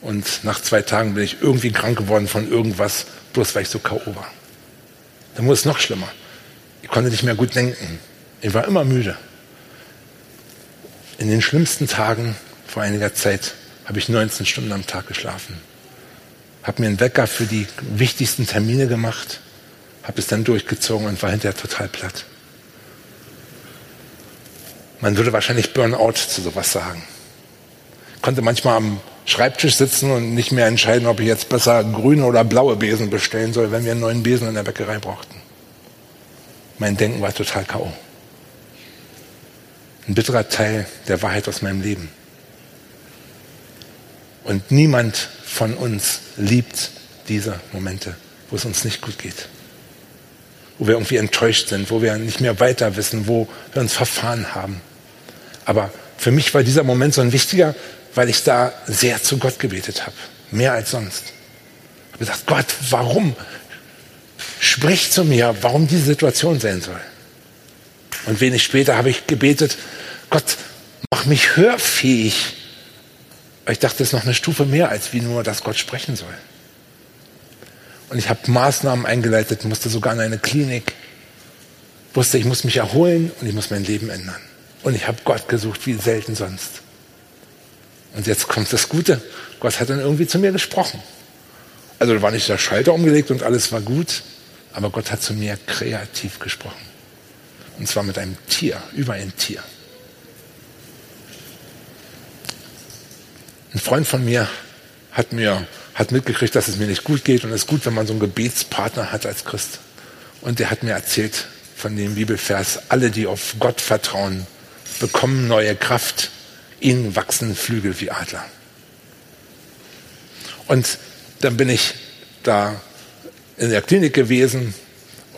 und nach zwei Tagen bin ich irgendwie krank geworden von irgendwas, bloß weil ich so K.O. war. Dann wurde es noch schlimmer. Ich konnte nicht mehr gut denken. Ich war immer müde. In den schlimmsten Tagen vor einiger Zeit habe ich 19 Stunden am Tag geschlafen. Habe mir einen Wecker für die wichtigsten Termine gemacht, habe es dann durchgezogen und war hinterher total platt. Man würde wahrscheinlich Burnout zu sowas sagen. Konnte manchmal am Schreibtisch sitzen und nicht mehr entscheiden, ob ich jetzt besser grüne oder blaue Besen bestellen soll, wenn wir einen neuen Besen in der Bäckerei brauchten. Mein Denken war total K.O. Ein bitterer Teil der Wahrheit aus meinem Leben. Und niemand von uns liebt diese Momente, wo es uns nicht gut geht. Wo wir irgendwie enttäuscht sind, wo wir nicht mehr weiter wissen, wo wir uns verfahren haben. Aber für mich war dieser Moment so ein wichtiger, weil ich da sehr zu Gott gebetet habe. Mehr als sonst. Ich habe gesagt, Gott, warum? Sprich zu mir, warum diese Situation sein soll. Und wenig später habe ich gebetet, Gott, mach mich hörfähig. Ich dachte, das ist noch eine Stufe mehr, als wie nur, dass Gott sprechen soll. Und ich habe Maßnahmen eingeleitet, musste sogar in eine Klinik, wusste, ich muss mich erholen und ich muss mein Leben ändern. Und ich habe Gott gesucht, wie selten sonst. Und jetzt kommt das Gute. Gott hat dann irgendwie zu mir gesprochen. Also da war nicht der Schalter umgelegt und alles war gut, aber Gott hat zu mir kreativ gesprochen. Und zwar mit einem Tier, über ein Tier. Ein Freund von mir hat mir hat mitgekriegt, dass es mir nicht gut geht und es ist gut, wenn man so einen Gebetspartner hat als Christ. Und der hat mir erzählt von dem Bibelvers, alle, die auf Gott vertrauen, bekommen neue Kraft ihnen wachsen Flügel wie Adler. Und dann bin ich da in der Klinik gewesen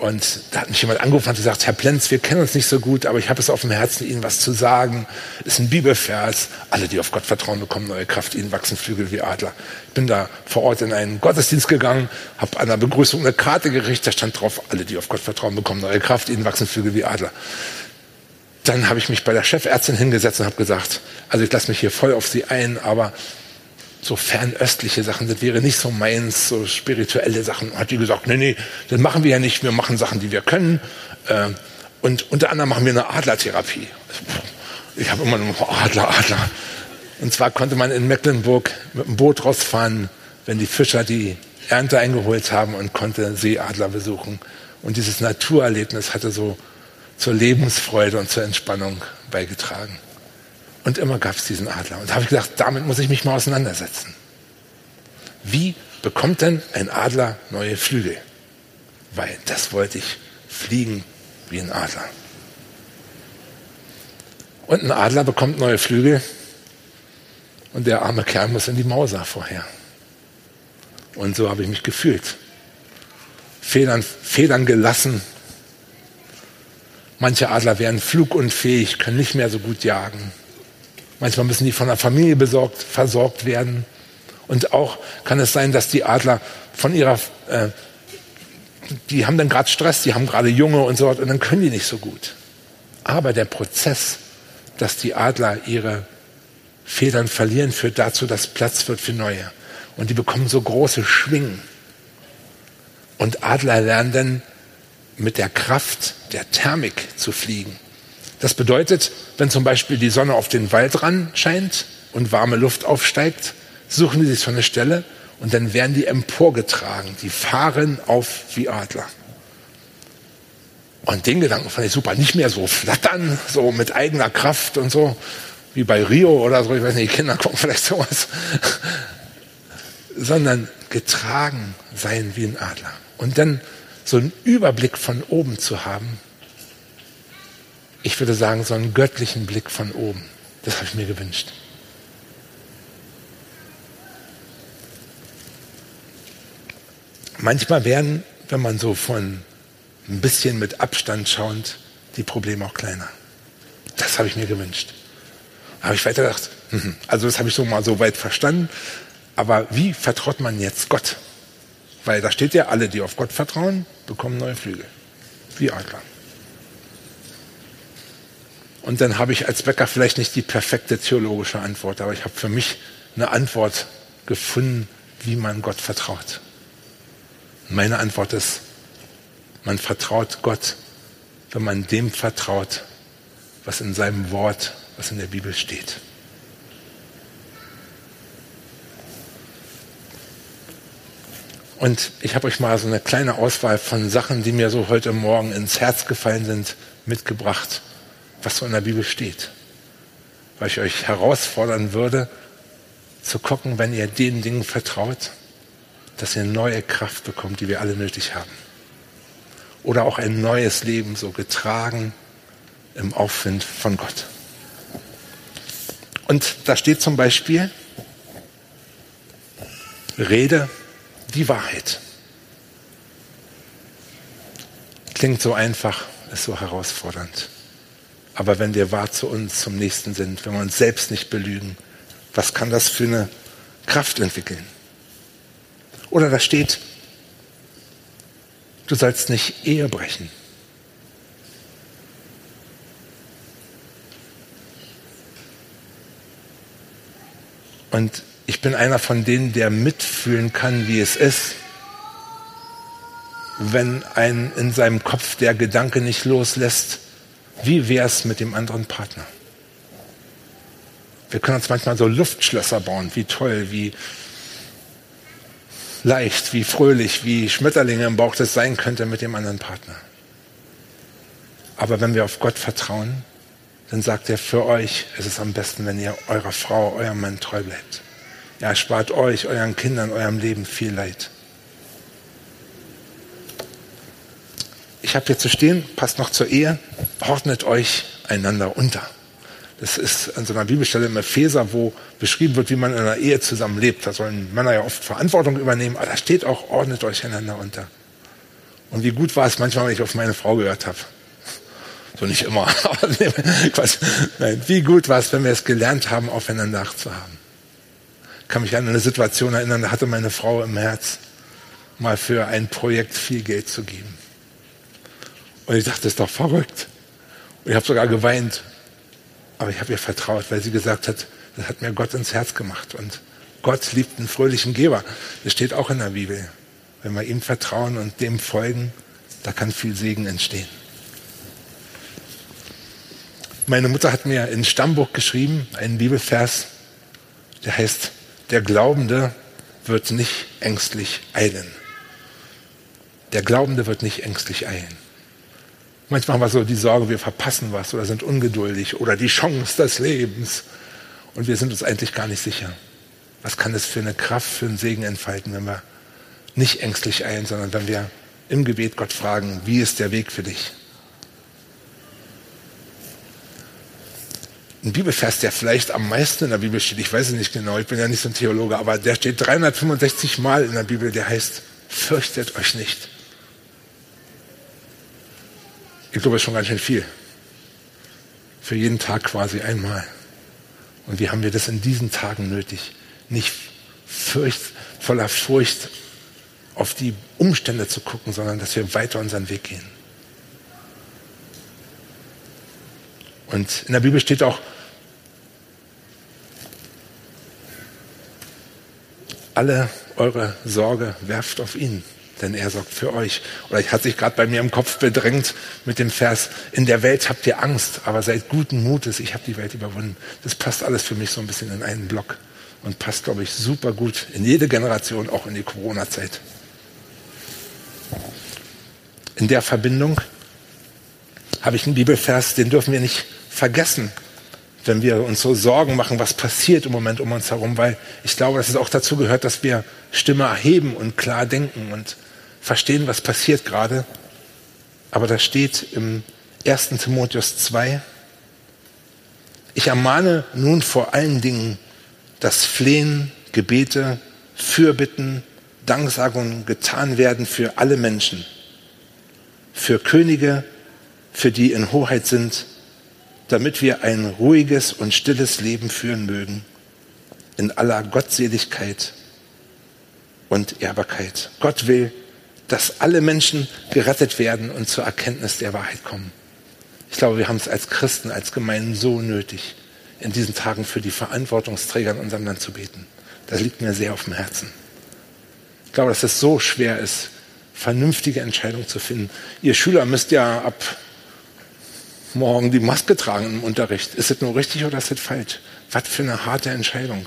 und da hat mich jemand angerufen und gesagt, Herr Plenz, wir kennen uns nicht so gut, aber ich habe es auf dem Herzen, Ihnen was zu sagen. Ist ein Bibelvers. Alle, die auf Gott vertrauen, bekommen neue Kraft. Ihnen wachsen Flügel wie Adler. Ich bin da vor Ort in einen Gottesdienst gegangen, habe an der Begrüßung eine Karte gerichtet, da stand drauf, alle, die auf Gott vertrauen, bekommen neue Kraft. Ihnen wachsen Flügel wie Adler dann habe ich mich bei der Chefärztin hingesetzt und habe gesagt, also ich lasse mich hier voll auf Sie ein, aber so fernöstliche Sachen, das wäre nicht so meins, so spirituelle Sachen. Hat die gesagt, nee, nee, das machen wir ja nicht, wir machen Sachen, die wir können. Äh, und unter anderem machen wir eine Adlertherapie. Ich habe immer nur Adler, Adler. Und zwar konnte man in Mecklenburg mit dem Boot rausfahren, wenn die Fischer die Ernte eingeholt haben und konnte Seeadler besuchen. Und dieses Naturerlebnis hatte so zur Lebensfreude und zur Entspannung beigetragen. Und immer gab es diesen Adler. Und da habe ich gedacht, damit muss ich mich mal auseinandersetzen. Wie bekommt denn ein Adler neue Flügel? Weil das wollte ich fliegen wie ein Adler. Und ein Adler bekommt neue Flügel und der arme Kerl muss in die Mauser vorher. Und so habe ich mich gefühlt. Federn, Federn gelassen, Manche Adler werden flugunfähig, können nicht mehr so gut jagen. Manchmal müssen die von der Familie besorgt, versorgt werden. Und auch kann es sein, dass die Adler von ihrer, äh, die haben dann gerade Stress, die haben gerade Junge und so weiter, und dann können die nicht so gut. Aber der Prozess, dass die Adler ihre Federn verlieren, führt dazu, dass Platz wird für neue. Und die bekommen so große Schwingen. Und Adler lernen dann mit der Kraft der Thermik zu fliegen. Das bedeutet, wenn zum Beispiel die Sonne auf den Waldrand scheint und warme Luft aufsteigt, suchen die sich so eine Stelle und dann werden die emporgetragen. Die fahren auf wie Adler. Und den Gedanken fand ich super. Nicht mehr so flattern, so mit eigener Kraft und so, wie bei Rio oder so. Ich weiß nicht, die Kinder gucken vielleicht sowas. Sondern getragen sein wie ein Adler. Und dann so einen Überblick von oben zu haben. Ich würde sagen, so einen göttlichen Blick von oben. Das habe ich mir gewünscht. Manchmal werden, wenn man so von ein bisschen mit Abstand schauend, die Probleme auch kleiner. Das habe ich mir gewünscht. Da habe ich weiter gedacht, mhm. also das habe ich so mal so weit verstanden. Aber wie vertraut man jetzt Gott? Weil da steht ja, alle, die auf Gott vertrauen, bekommen neue Flügel. Wie Adler. Und dann habe ich als Bäcker vielleicht nicht die perfekte theologische Antwort, aber ich habe für mich eine Antwort gefunden, wie man Gott vertraut. Meine Antwort ist, man vertraut Gott, wenn man dem vertraut, was in seinem Wort, was in der Bibel steht. Und ich habe euch mal so eine kleine Auswahl von Sachen, die mir so heute Morgen ins Herz gefallen sind, mitgebracht, was so in der Bibel steht. Weil ich euch herausfordern würde, zu gucken, wenn ihr den Dingen vertraut, dass ihr neue Kraft bekommt, die wir alle nötig haben oder auch ein neues Leben so getragen im Aufwind von Gott. Und da steht zum Beispiel, rede die Wahrheit. Klingt so einfach, ist so herausfordernd. Aber wenn wir wahr zu uns, zum Nächsten sind, wenn wir uns selbst nicht belügen, was kann das für eine Kraft entwickeln? Oder da steht, Du sollst nicht Ehe brechen. Und ich bin einer von denen, der mitfühlen kann, wie es ist, wenn ein in seinem Kopf der Gedanke nicht loslässt, wie wäre es mit dem anderen Partner? Wir können uns manchmal so Luftschlösser bauen, wie toll, wie leicht, wie fröhlich, wie Schmetterlinge im Bauch das sein könnte mit dem anderen Partner. Aber wenn wir auf Gott vertrauen, dann sagt er, für euch ist es am besten, wenn ihr eurer Frau, eurem Mann treu bleibt. Er spart euch, euren Kindern, eurem Leben viel Leid. Ich habe hier zu stehen, passt noch zur Ehe, ordnet euch einander unter. Das ist an so einer Bibelstelle im Epheser, wo beschrieben wird, wie man in einer Ehe zusammenlebt. Da sollen Männer ja oft Verantwortung übernehmen, aber da steht auch, ordnet euch einander unter. Und wie gut war es manchmal, wenn ich auf meine Frau gehört habe. So nicht immer, Nein, wie gut war es, wenn wir es gelernt haben, aufeinander Acht zu haben. Kann mich an eine Situation erinnern, da hatte meine Frau im Herz, mal für ein Projekt viel Geld zu geben. Und ich dachte, das ist doch verrückt. Und ich habe sogar geweint, aber ich habe ihr vertraut, weil sie gesagt hat, das hat mir Gott ins Herz gemacht. Und Gott liebt einen fröhlichen Geber. Das steht auch in der Bibel. Wenn wir ihm vertrauen und dem folgen, da kann viel Segen entstehen. Meine Mutter hat mir in Stammbuch geschrieben, einen Bibelvers, der heißt, der Glaubende wird nicht ängstlich eilen. Der Glaubende wird nicht ängstlich eilen. Manchmal haben wir so die Sorge, wir verpassen was oder sind ungeduldig oder die Chance des Lebens. Und wir sind uns eigentlich gar nicht sicher. Was kann es für eine Kraft, für einen Segen entfalten, wenn wir nicht ängstlich eilen, sondern wenn wir im Gebet Gott fragen, wie ist der Weg für dich? Ein Bibelvers, der vielleicht am meisten in der Bibel steht, ich weiß es nicht genau, ich bin ja nicht so ein Theologe, aber der steht 365 Mal in der Bibel, der heißt, fürchtet euch nicht. Ich glaube, das ist schon ganz schön viel. Für jeden Tag quasi einmal. Und wie haben wir das in diesen Tagen nötig? Nicht furcht, voller Furcht auf die Umstände zu gucken, sondern dass wir weiter unseren Weg gehen. Und in der Bibel steht auch, alle eure Sorge werft auf ihn, denn er sorgt für euch. Oder ich hat sich gerade bei mir im Kopf bedrängt mit dem Vers, in der Welt habt ihr Angst, aber seid guten Mutes, ich habe die Welt überwunden. Das passt alles für mich so ein bisschen in einen Block und passt, glaube ich, super gut in jede Generation, auch in die Corona-Zeit. In der Verbindung habe ich einen Bibelvers, den dürfen wir nicht vergessen, wenn wir uns so Sorgen machen, was passiert im Moment um uns herum, weil ich glaube, dass es auch dazu gehört, dass wir Stimme erheben und klar denken und verstehen, was passiert gerade. Aber da steht im 1. Timotheus 2, ich ermahne nun vor allen Dingen, dass Flehen, Gebete, Fürbitten, Danksagungen getan werden für alle Menschen, für Könige, für die in Hoheit sind, damit wir ein ruhiges und stilles Leben führen mögen, in aller Gottseligkeit und Ehrbarkeit. Gott will, dass alle Menschen gerettet werden und zur Erkenntnis der Wahrheit kommen. Ich glaube, wir haben es als Christen, als Gemeinden so nötig, in diesen Tagen für die Verantwortungsträger in unserem Land zu beten. Das liegt mir sehr auf dem Herzen. Ich glaube, dass es so schwer ist, vernünftige Entscheidungen zu finden. Ihr Schüler müsst ja ab morgen die Maske tragen im Unterricht. Ist es nur richtig oder ist es falsch? Was für eine harte Entscheidung.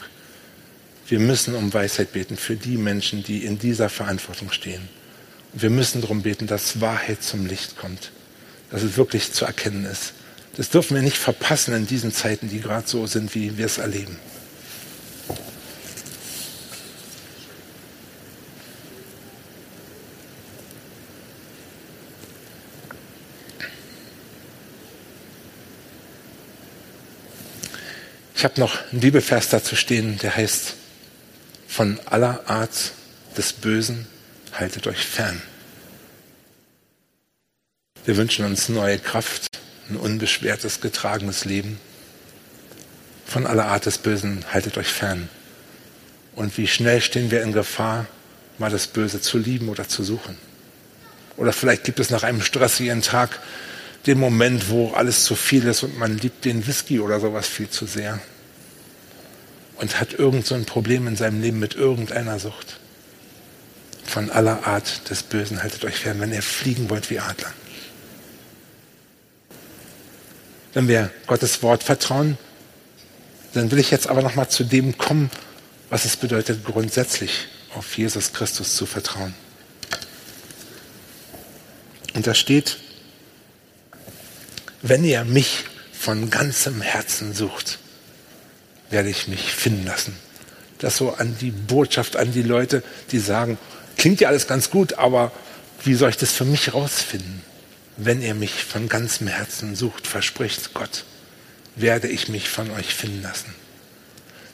Wir müssen um Weisheit beten für die Menschen, die in dieser Verantwortung stehen. Und wir müssen darum beten, dass Wahrheit zum Licht kommt, dass es wirklich zu erkennen ist. Das dürfen wir nicht verpassen in diesen Zeiten, die gerade so sind, wie wir es erleben. Ich habe noch einen Bibelvers dazu stehen, der heißt, von aller Art des Bösen haltet euch fern. Wir wünschen uns neue Kraft, ein unbeschwertes, getragenes Leben. Von aller Art des Bösen haltet euch fern. Und wie schnell stehen wir in Gefahr, mal das Böse zu lieben oder zu suchen. Oder vielleicht gibt es nach einem stressigen Tag den Moment, wo alles zu viel ist und man liebt den Whisky oder sowas viel zu sehr und hat irgend so ein Problem in seinem Leben mit irgendeiner Sucht. Von aller Art des Bösen haltet euch fern, wenn ihr fliegen wollt wie Adler. Wenn wir Gottes Wort vertrauen, dann will ich jetzt aber noch mal zu dem kommen, was es bedeutet, grundsätzlich auf Jesus Christus zu vertrauen. Und da steht, wenn ihr mich von ganzem Herzen sucht, werde ich mich finden lassen. Das so an die Botschaft, an die Leute, die sagen, klingt ja alles ganz gut, aber wie soll ich das für mich rausfinden? Wenn ihr mich von ganzem Herzen sucht, verspricht Gott, werde ich mich von euch finden lassen.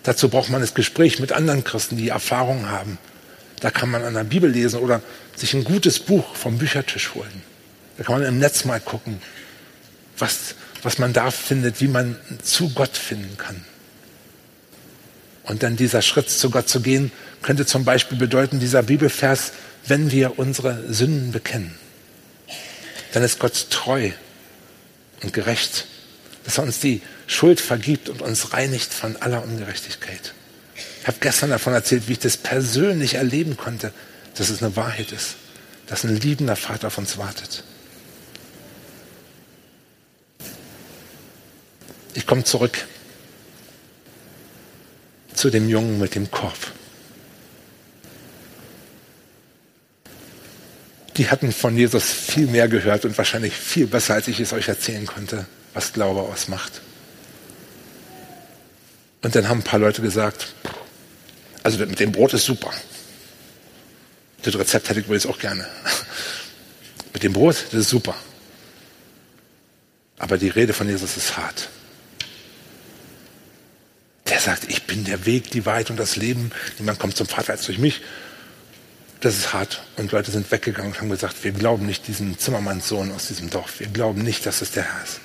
Dazu braucht man das Gespräch mit anderen Christen, die Erfahrung haben. Da kann man an der Bibel lesen oder sich ein gutes Buch vom Büchertisch holen. Da kann man im Netz mal gucken, was, was man da findet, wie man zu Gott finden kann. Und dann dieser Schritt zu Gott zu gehen, könnte zum Beispiel bedeuten, dieser Bibelvers, wenn wir unsere Sünden bekennen, dann ist Gott treu und gerecht, dass er uns die Schuld vergibt und uns reinigt von aller Ungerechtigkeit. Ich habe gestern davon erzählt, wie ich das persönlich erleben konnte, dass es eine Wahrheit ist, dass ein liebender Vater auf uns wartet. Ich komme zurück zu dem Jungen mit dem Korb. Die hatten von Jesus viel mehr gehört und wahrscheinlich viel besser, als ich es euch erzählen konnte, was Glaube ausmacht. Und dann haben ein paar Leute gesagt, also mit dem Brot ist super. Das Rezept hätte ich übrigens auch gerne. Mit dem Brot, das ist super. Aber die Rede von Jesus ist hart. Der sagt, ich bin der Weg, die Wahrheit und das Leben. Niemand kommt zum Vater als durch mich. Das ist hart. Und Leute sind weggegangen und haben gesagt, wir glauben nicht diesen Zimmermannssohn aus diesem Dorf. Wir glauben nicht, dass es der Herr ist.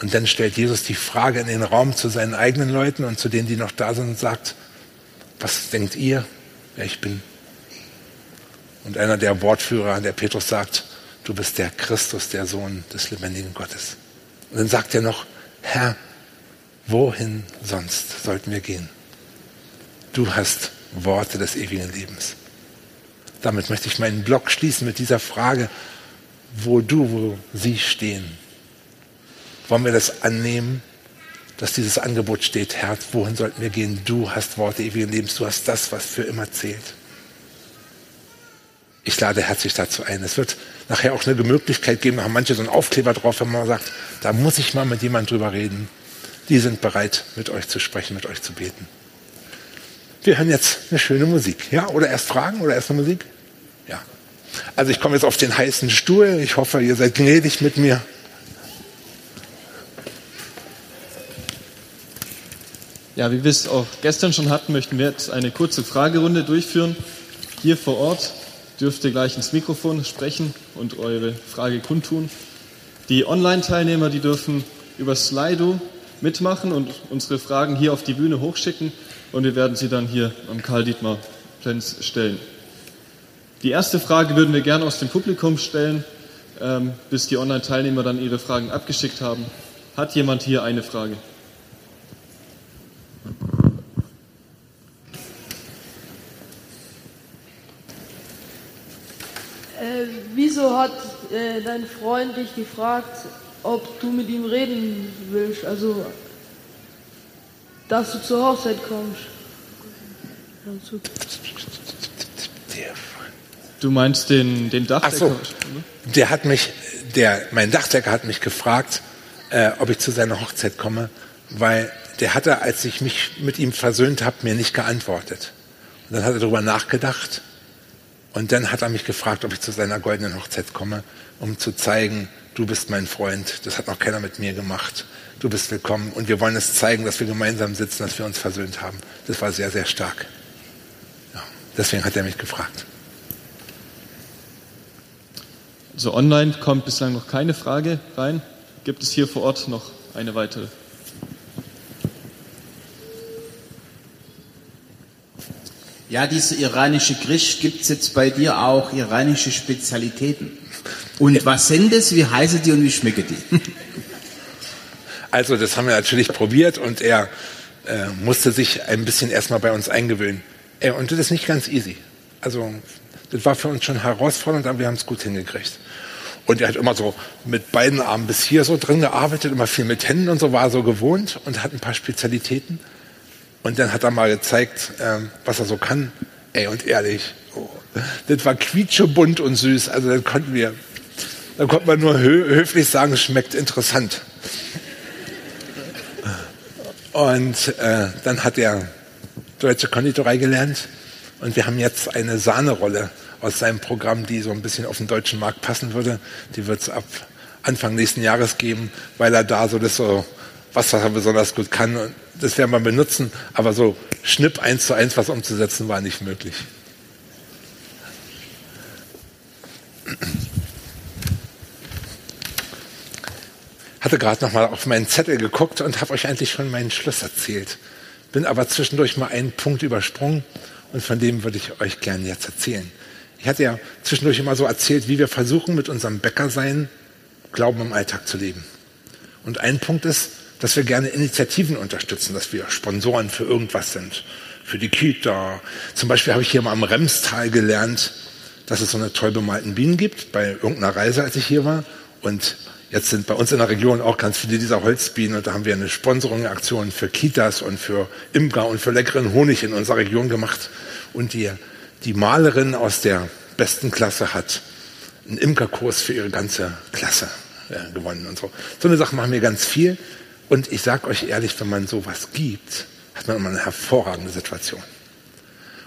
Und dann stellt Jesus die Frage in den Raum zu seinen eigenen Leuten und zu denen, die noch da sind und sagt, was denkt ihr, wer ich bin? Und einer der Wortführer, der Petrus sagt, du bist der Christus, der Sohn des lebendigen Gottes. Und dann sagt er noch, Herr, Wohin sonst sollten wir gehen? du hast Worte des ewigen Lebens. Damit möchte ich meinen Blog schließen mit dieser Frage, wo du, wo sie stehen. Wollen wir das annehmen, dass dieses Angebot steht, Herr, wohin sollten wir gehen? Du hast Worte ewigen Lebens, du hast das, was für immer zählt. Ich lade herzlich dazu ein. Es wird nachher auch eine Möglichkeit geben, da haben manche so einen Aufkleber drauf, wenn man sagt, da muss ich mal mit jemandem drüber reden. Die sind bereit, mit euch zu sprechen, mit euch zu beten. Wir hören jetzt eine schöne Musik. Ja? Oder erst Fragen oder erst eine Musik? Ja. Also ich komme jetzt auf den heißen Stuhl. Ich hoffe, ihr seid gnädig mit mir. Ja, wie wir es auch gestern schon hatten, möchten wir jetzt eine kurze Fragerunde durchführen. Hier vor Ort dürft ihr gleich ins Mikrofon sprechen und eure Frage kundtun. Die Online-Teilnehmer, die dürfen über Slido mitmachen und unsere Fragen hier auf die Bühne hochschicken und wir werden sie dann hier am Karl-Dietmar-Plenz stellen. Die erste Frage würden wir gerne aus dem Publikum stellen, ähm, bis die Online-Teilnehmer dann ihre Fragen abgeschickt haben. Hat jemand hier eine Frage? Äh, wieso hat äh, dein Freund dich gefragt, ob du mit ihm reden willst? Also, dass du zur Hochzeit kommst. Du meinst den, den Dachdecker? Ach so, der hat mich, der, mein Dachdecker hat mich gefragt, äh, ob ich zu seiner Hochzeit komme, weil der hatte, als ich mich mit ihm versöhnt habe, mir nicht geantwortet. Und dann hat er darüber nachgedacht und dann hat er mich gefragt, ob ich zu seiner goldenen Hochzeit komme, um zu zeigen, du bist mein Freund, das hat noch keiner mit mir gemacht, du bist willkommen und wir wollen es zeigen, dass wir gemeinsam sitzen, dass wir uns versöhnt haben. Das war sehr, sehr stark. Ja, deswegen hat er mich gefragt. So online kommt bislang noch keine Frage rein. Gibt es hier vor Ort noch eine weitere? Ja, dieser iranische Grisch, gibt es jetzt bei dir auch iranische Spezialitäten? Und was sind das, wie heißen die und wie schmecken die? Also das haben wir natürlich probiert und er äh, musste sich ein bisschen erstmal bei uns eingewöhnen. Äh, und das ist nicht ganz easy. Also das war für uns schon herausfordernd, aber wir haben es gut hingekriegt. Und er hat immer so mit beiden Armen bis hier so drin gearbeitet, immer viel mit Händen und so, war so gewohnt und hat ein paar Spezialitäten. Und dann hat er mal gezeigt, ähm, was er so kann. Ey, und ehrlich, oh, das war quietschebunt und süß. Also das konnten wir, da konnte man nur hö höflich sagen, schmeckt interessant. Und äh, dann hat er deutsche Konditorei gelernt und wir haben jetzt eine Sahnerolle aus seinem Programm, die so ein bisschen auf den deutschen Markt passen würde. Die wird es ab Anfang nächsten Jahres geben, weil er da so das so was er besonders gut kann. Das werden wir benutzen, aber so Schnipp eins zu eins was umzusetzen war nicht möglich. Hatte gerade noch mal auf meinen Zettel geguckt und habe euch eigentlich schon meinen Schluss erzählt. Bin aber zwischendurch mal einen Punkt übersprungen und von dem würde ich euch gerne jetzt erzählen. Ich hatte ja zwischendurch immer so erzählt, wie wir versuchen, mit unserem Bäckersein Glauben im Alltag zu leben. Und ein Punkt ist, dass wir gerne Initiativen unterstützen, dass wir Sponsoren für irgendwas sind, für die Kita. Zum Beispiel habe ich hier mal am Remstal gelernt, dass es so eine toll bemalten Bienen gibt, bei irgendeiner Reise, als ich hier war. Und jetzt sind bei uns in der Region auch ganz viele dieser Holzbienen und da haben wir eine Sponsoring-Aktion für Kitas und für Imker und für leckeren Honig in unserer Region gemacht. Und die, die Malerin aus der besten Klasse hat einen Imkerkurs für ihre ganze Klasse ja, gewonnen und so. So eine Sache machen wir ganz viel. Und ich sage euch ehrlich, wenn man sowas gibt, hat man immer eine hervorragende Situation.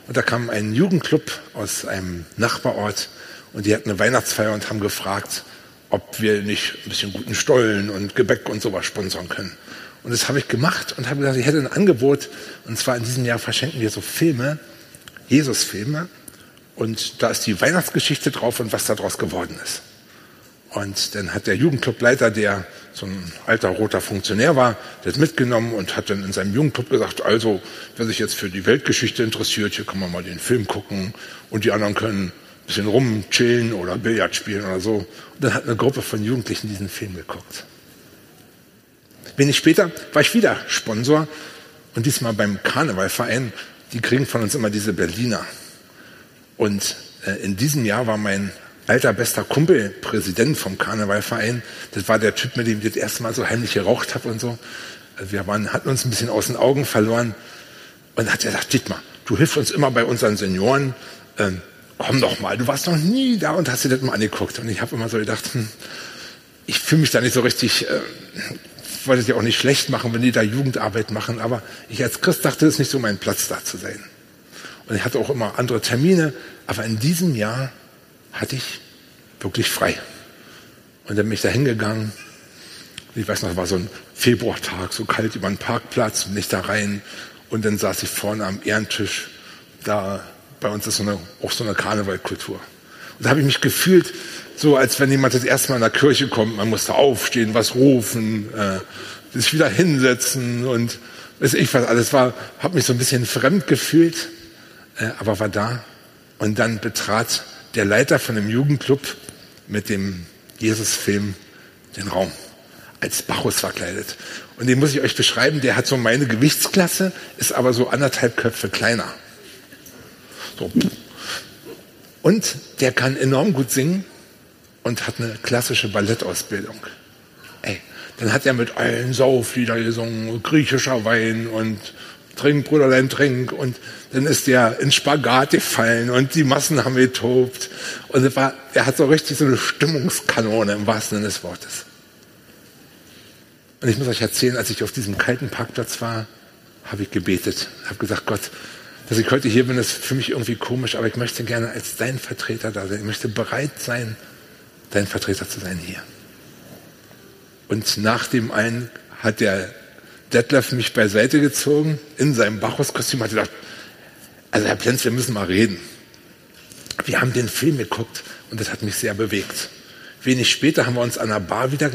Und da kam ein Jugendclub aus einem Nachbarort und die hatten eine Weihnachtsfeier und haben gefragt, ob wir nicht ein bisschen guten Stollen und Gebäck und sowas sponsern können. Und das habe ich gemacht und habe gesagt, ich hätte ein Angebot. Und zwar in diesem Jahr verschenken wir so Filme, Jesus-Filme. Und da ist die Weihnachtsgeschichte drauf und was daraus geworden ist. Und dann hat der Jugendclubleiter, der so ein alter roter Funktionär war, das mitgenommen und hat dann in seinem Jugendclub gesagt, also, wer sich jetzt für die Weltgeschichte interessiert, hier kann man mal den Film gucken und die anderen können ein bisschen rumchillen oder Billard spielen oder so. Und dann hat eine Gruppe von Jugendlichen diesen Film geguckt. Wenig später war ich wieder Sponsor und diesmal beim Karnevalverein. die kriegen von uns immer diese Berliner. Und äh, in diesem Jahr war mein alter bester Kumpel Präsident vom Karnevalverein. Das war der Typ, mit dem ich das erste Mal so heimlich geraucht habe und so. Also wir waren, hatten uns ein bisschen aus den Augen verloren. Und dann hat er gesagt, Dietmar, du hilfst uns immer bei unseren Senioren. Ähm, komm doch mal, du warst noch nie da und hast dir das mal angeguckt. Und ich habe immer so gedacht, hm, ich fühle mich da nicht so richtig, äh, wollte es ja auch nicht schlecht machen, wenn die da Jugendarbeit machen, aber ich als Christ dachte, es ist nicht so mein Platz da zu sein. Und ich hatte auch immer andere Termine, aber in diesem Jahr hatte ich wirklich frei. Und dann bin ich da hingegangen. Ich weiß noch, es war so ein Februartag, so kalt über den Parkplatz, bin ich da rein. Und dann saß ich vorne am Ehrentisch. Da, bei uns ist so eine, auch so eine Karnevalkultur. Und da habe ich mich gefühlt, so als wenn jemand das erste Mal in der Kirche kommt. Man musste aufstehen, was rufen, äh, sich wieder hinsetzen und weiß ich was alles war. Habe mich so ein bisschen fremd gefühlt, äh, aber war da. Und dann betrat der Leiter von dem Jugendclub mit dem Jesus-Film den Raum als Bacchus verkleidet. Und den muss ich euch beschreiben, der hat so meine Gewichtsklasse, ist aber so anderthalb Köpfe kleiner. So. Und der kann enorm gut singen und hat eine klassische Ballettausbildung. Ey, dann hat er mit allen Sauflieder gesungen, griechischer Wein und Trink, Bruderlein, trink. Und dann ist der in Spagat gefallen und die Massen haben getobt. Und es war, er hat so richtig so eine Stimmungskanone im wahrsten Sinne des Wortes. Und ich muss euch erzählen, als ich auf diesem kalten Parkplatz war, habe ich gebetet, habe gesagt, Gott, dass ich heute hier bin, ist für mich irgendwie komisch, aber ich möchte gerne als dein Vertreter da sein. Ich möchte bereit sein, dein Vertreter zu sein hier. Und nach dem einen hat der Detlef mich beiseite gezogen in seinem Bacchus-Kostüm, hat gesagt, also Herr Plenz, wir müssen mal reden. Wir haben den Film geguckt und das hat mich sehr bewegt. Wenig später haben wir uns an einer Bar wieder,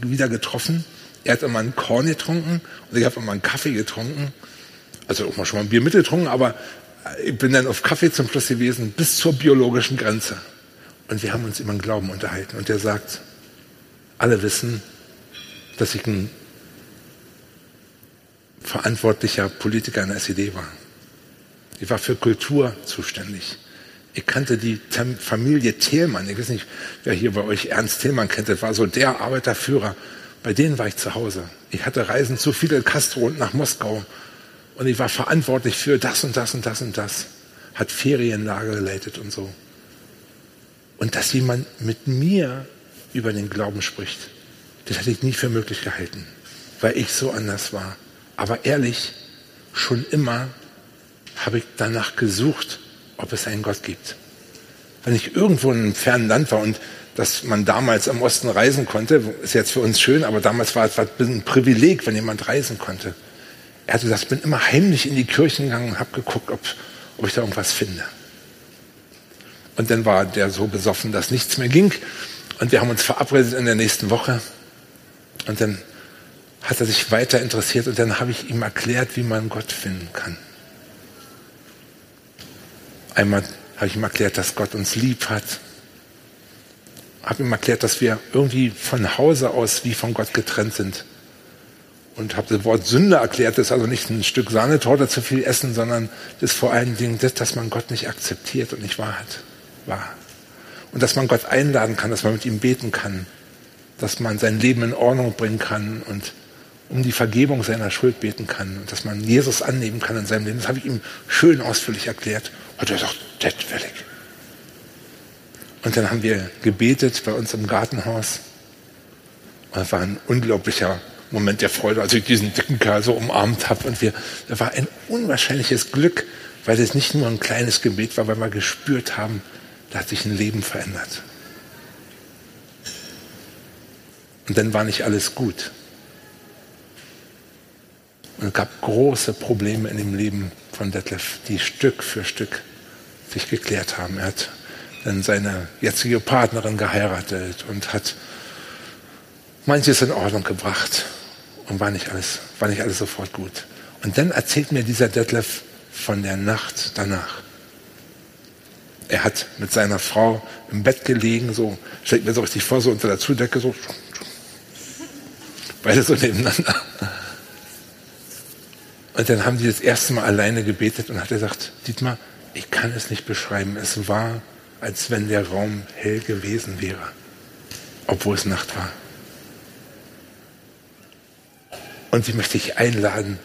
wieder getroffen. Er hat immer einen Korn getrunken und ich habe immer einen Kaffee getrunken. Also auch mal schon mal ein Bier mitgetrunken, aber ich bin dann auf Kaffee zum Schluss gewesen, bis zur biologischen Grenze. Und wir haben uns über den Glauben unterhalten. Und er sagt, alle wissen, dass ich ein verantwortlicher Politiker in der SED war. Ich war für Kultur zuständig. Ich kannte die Familie Thielmann. Ich weiß nicht, wer hier bei euch Ernst Thielmann kennt. Das war so der Arbeiterführer. Bei denen war ich zu Hause. Ich hatte Reisen zu Fidel Castro und nach Moskau. Und ich war verantwortlich für das und das und das und das. Hat Ferienlager geleitet und so. Und dass jemand mit mir über den Glauben spricht, das hätte ich nie für möglich gehalten, weil ich so anders war. Aber ehrlich, schon immer habe ich danach gesucht, ob es einen Gott gibt. Wenn ich irgendwo in einem fernen Land war und dass man damals im Osten reisen konnte, ist jetzt für uns schön, aber damals war es ein Privileg, wenn jemand reisen konnte. Er hat gesagt, ich bin immer heimlich in die Kirchen gegangen und habe geguckt, ob, ob ich da irgendwas finde. Und dann war der so besoffen, dass nichts mehr ging. Und wir haben uns verabredet in der nächsten Woche. Und dann hat er sich weiter interessiert und dann habe ich ihm erklärt, wie man Gott finden kann. Einmal habe ich ihm erklärt, dass Gott uns lieb hat. Habe ihm erklärt, dass wir irgendwie von Hause aus wie von Gott getrennt sind. Und habe das Wort Sünde erklärt, das ist also nicht ein Stück Sahnetorte zu viel essen, sondern das ist vor allen Dingen das, dass man Gott nicht akzeptiert und nicht wahrhat war. Und dass man Gott einladen kann, dass man mit ihm beten kann, dass man sein Leben in Ordnung bringen kann und um die Vergebung seiner Schuld beten kann und dass man Jesus annehmen kann in seinem Leben. Das habe ich ihm schön ausführlich erklärt. Und er sagt, das will ich. Und dann haben wir gebetet bei uns im Gartenhaus. Und es war ein unglaublicher Moment der Freude, als ich diesen dicken Kerl so umarmt habe. Und wir, da war ein unwahrscheinliches Glück, weil es nicht nur ein kleines Gebet war, weil wir gespürt haben, da hat sich ein Leben verändert. Und dann war nicht alles gut. Es gab große Probleme in dem Leben von Detlef, die Stück für Stück sich geklärt haben. Er hat dann seine jetzige Partnerin geheiratet und hat manches in Ordnung gebracht und war nicht alles, war nicht alles sofort gut. Und dann erzählt mir dieser Detlef von der Nacht danach. Er hat mit seiner Frau im Bett gelegen, so, stellt mir so richtig vor, so unter der Zudecke, so, beide so nebeneinander. Und dann haben die das erste Mal alleine gebetet und hat gesagt, Dietmar, ich kann es nicht beschreiben. Es war, als wenn der Raum hell gewesen wäre, obwohl es Nacht war. Und sie möchte ich einladen,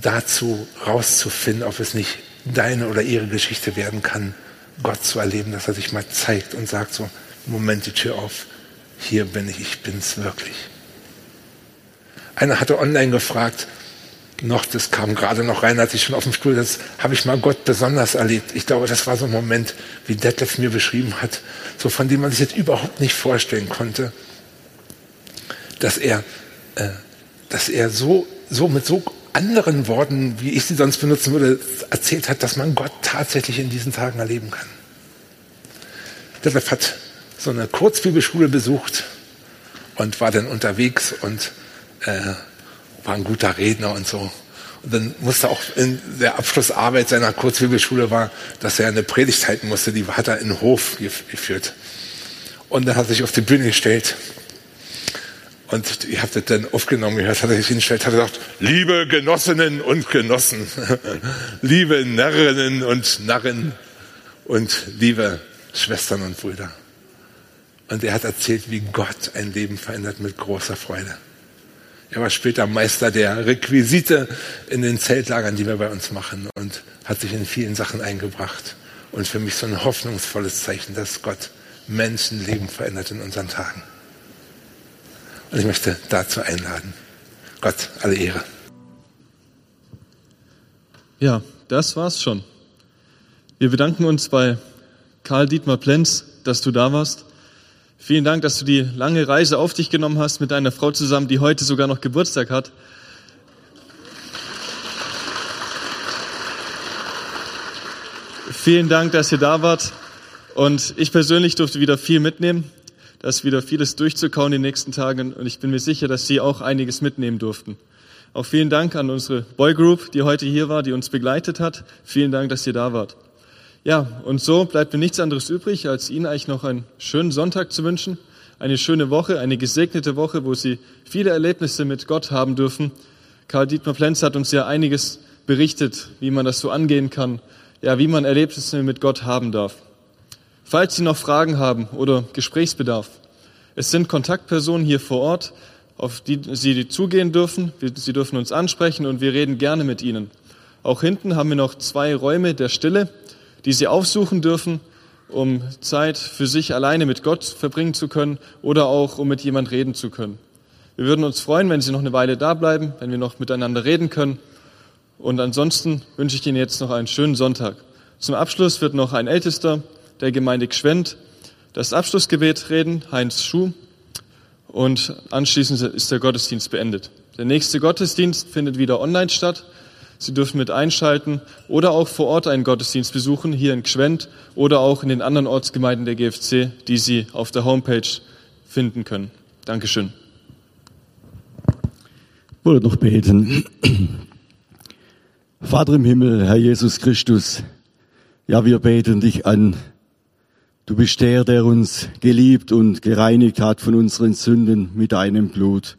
dazu rauszufinden, ob es nicht deine oder ihre Geschichte werden kann, Gott zu erleben, dass er sich mal zeigt und sagt so, Moment, die Tür auf, hier bin ich, ich bin's wirklich. Einer hatte online gefragt, noch, das kam gerade noch rein, als ich schon auf dem Stuhl, das habe ich mal Gott besonders erlebt. Ich glaube, das war so ein Moment, wie Detlef mir beschrieben hat, so von dem man sich jetzt überhaupt nicht vorstellen konnte, dass er, äh, dass er so, so mit so anderen Worten, wie ich sie sonst benutzen würde, erzählt hat, dass man Gott tatsächlich in diesen Tagen erleben kann. Detlef hat so eine Kurzbibelschule besucht und war dann unterwegs und äh, war ein guter Redner und so. Und dann musste auch in der Abschlussarbeit seiner Kurzbibelschule war, dass er eine Predigt halten musste, die hat er in den Hof geführt. Und dann hat er sich auf die Bühne gestellt. Und ihr habt das dann aufgenommen gehört, hat er sich hingestellt, hat er gesagt, liebe Genossinnen und Genossen, liebe Narrinnen und Narren und liebe Schwestern und Brüder. Und er hat erzählt, wie Gott ein Leben verändert mit großer Freude. Er war später Meister der Requisite in den Zeltlagern, die wir bei uns machen und hat sich in vielen Sachen eingebracht. Und für mich so ein hoffnungsvolles Zeichen, dass Gott Menschenleben verändert in unseren Tagen. Und ich möchte dazu einladen. Gott, alle Ehre. Ja, das war's schon. Wir bedanken uns bei Karl Dietmar Plenz, dass du da warst. Vielen Dank, dass du die lange Reise auf dich genommen hast mit deiner Frau zusammen, die heute sogar noch Geburtstag hat. Vielen Dank, dass ihr da wart. Und ich persönlich durfte wieder viel mitnehmen. Da ist wieder vieles durchzukauen in den nächsten Tagen. Und ich bin mir sicher, dass Sie auch einiges mitnehmen durften. Auch vielen Dank an unsere Boy Group, die heute hier war, die uns begleitet hat. Vielen Dank, dass ihr da wart. Ja, und so bleibt mir nichts anderes übrig, als Ihnen eigentlich noch einen schönen Sonntag zu wünschen, eine schöne Woche, eine gesegnete Woche, wo Sie viele Erlebnisse mit Gott haben dürfen. Karl Dietmar Plenz hat uns ja einiges berichtet, wie man das so angehen kann, ja, wie man Erlebnisse mit Gott haben darf. Falls Sie noch Fragen haben oder Gesprächsbedarf, es sind Kontaktpersonen hier vor Ort, auf die Sie zugehen dürfen. Sie dürfen uns ansprechen und wir reden gerne mit Ihnen. Auch hinten haben wir noch zwei Räume der Stille die sie aufsuchen dürfen, um Zeit für sich alleine mit Gott verbringen zu können oder auch um mit jemand reden zu können. Wir würden uns freuen, wenn Sie noch eine Weile da bleiben, wenn wir noch miteinander reden können. Und ansonsten wünsche ich Ihnen jetzt noch einen schönen Sonntag. Zum Abschluss wird noch ein Ältester der Gemeinde Gschwend das Abschlussgebet reden, Heinz Schuh. Und anschließend ist der Gottesdienst beendet. Der nächste Gottesdienst findet wieder online statt. Sie dürfen mit einschalten oder auch vor Ort einen Gottesdienst besuchen, hier in Gschwend oder auch in den anderen Ortsgemeinden der GFC, die Sie auf der Homepage finden können. Dankeschön. Ich wollte noch beten. Vater im Himmel, Herr Jesus Christus, ja, wir beten dich an. Du bist der, der uns geliebt und gereinigt hat von unseren Sünden mit deinem Blut.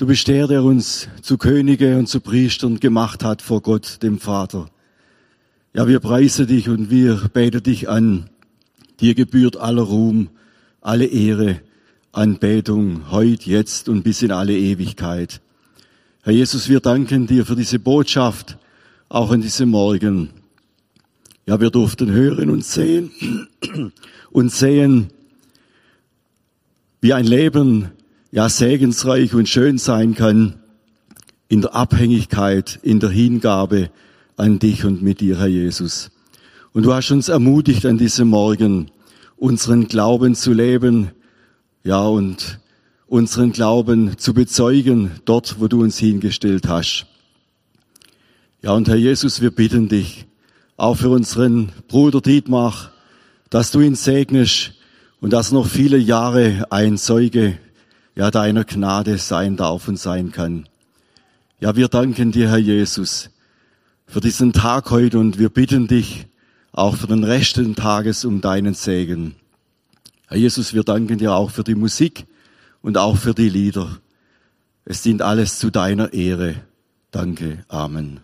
Du bist der, der uns zu Könige und zu Priestern gemacht hat vor Gott, dem Vater. Ja, wir preisen dich und wir beten dich an. Dir gebührt aller Ruhm, alle Ehre, Anbetung, heute, jetzt und bis in alle Ewigkeit. Herr Jesus, wir danken dir für diese Botschaft, auch an diesem Morgen. Ja, wir durften hören und sehen und sehen, wie ein Leben ja segensreich und schön sein kann in der Abhängigkeit, in der Hingabe an dich und mit dir, Herr Jesus. Und du hast uns ermutigt an diesem Morgen, unseren Glauben zu leben, ja, und unseren Glauben zu bezeugen, dort, wo du uns hingestellt hast. Ja, und Herr Jesus, wir bitten dich, auch für unseren Bruder Dietmar, dass du ihn segnest und dass noch viele Jahre ein Zeuge ja, deiner Gnade sein darf und sein kann. Ja, wir danken dir, Herr Jesus, für diesen Tag heute und wir bitten dich auch für den Rest des Tages um deinen Segen. Herr Jesus, wir danken dir auch für die Musik und auch für die Lieder. Es dient alles zu deiner Ehre. Danke. Amen.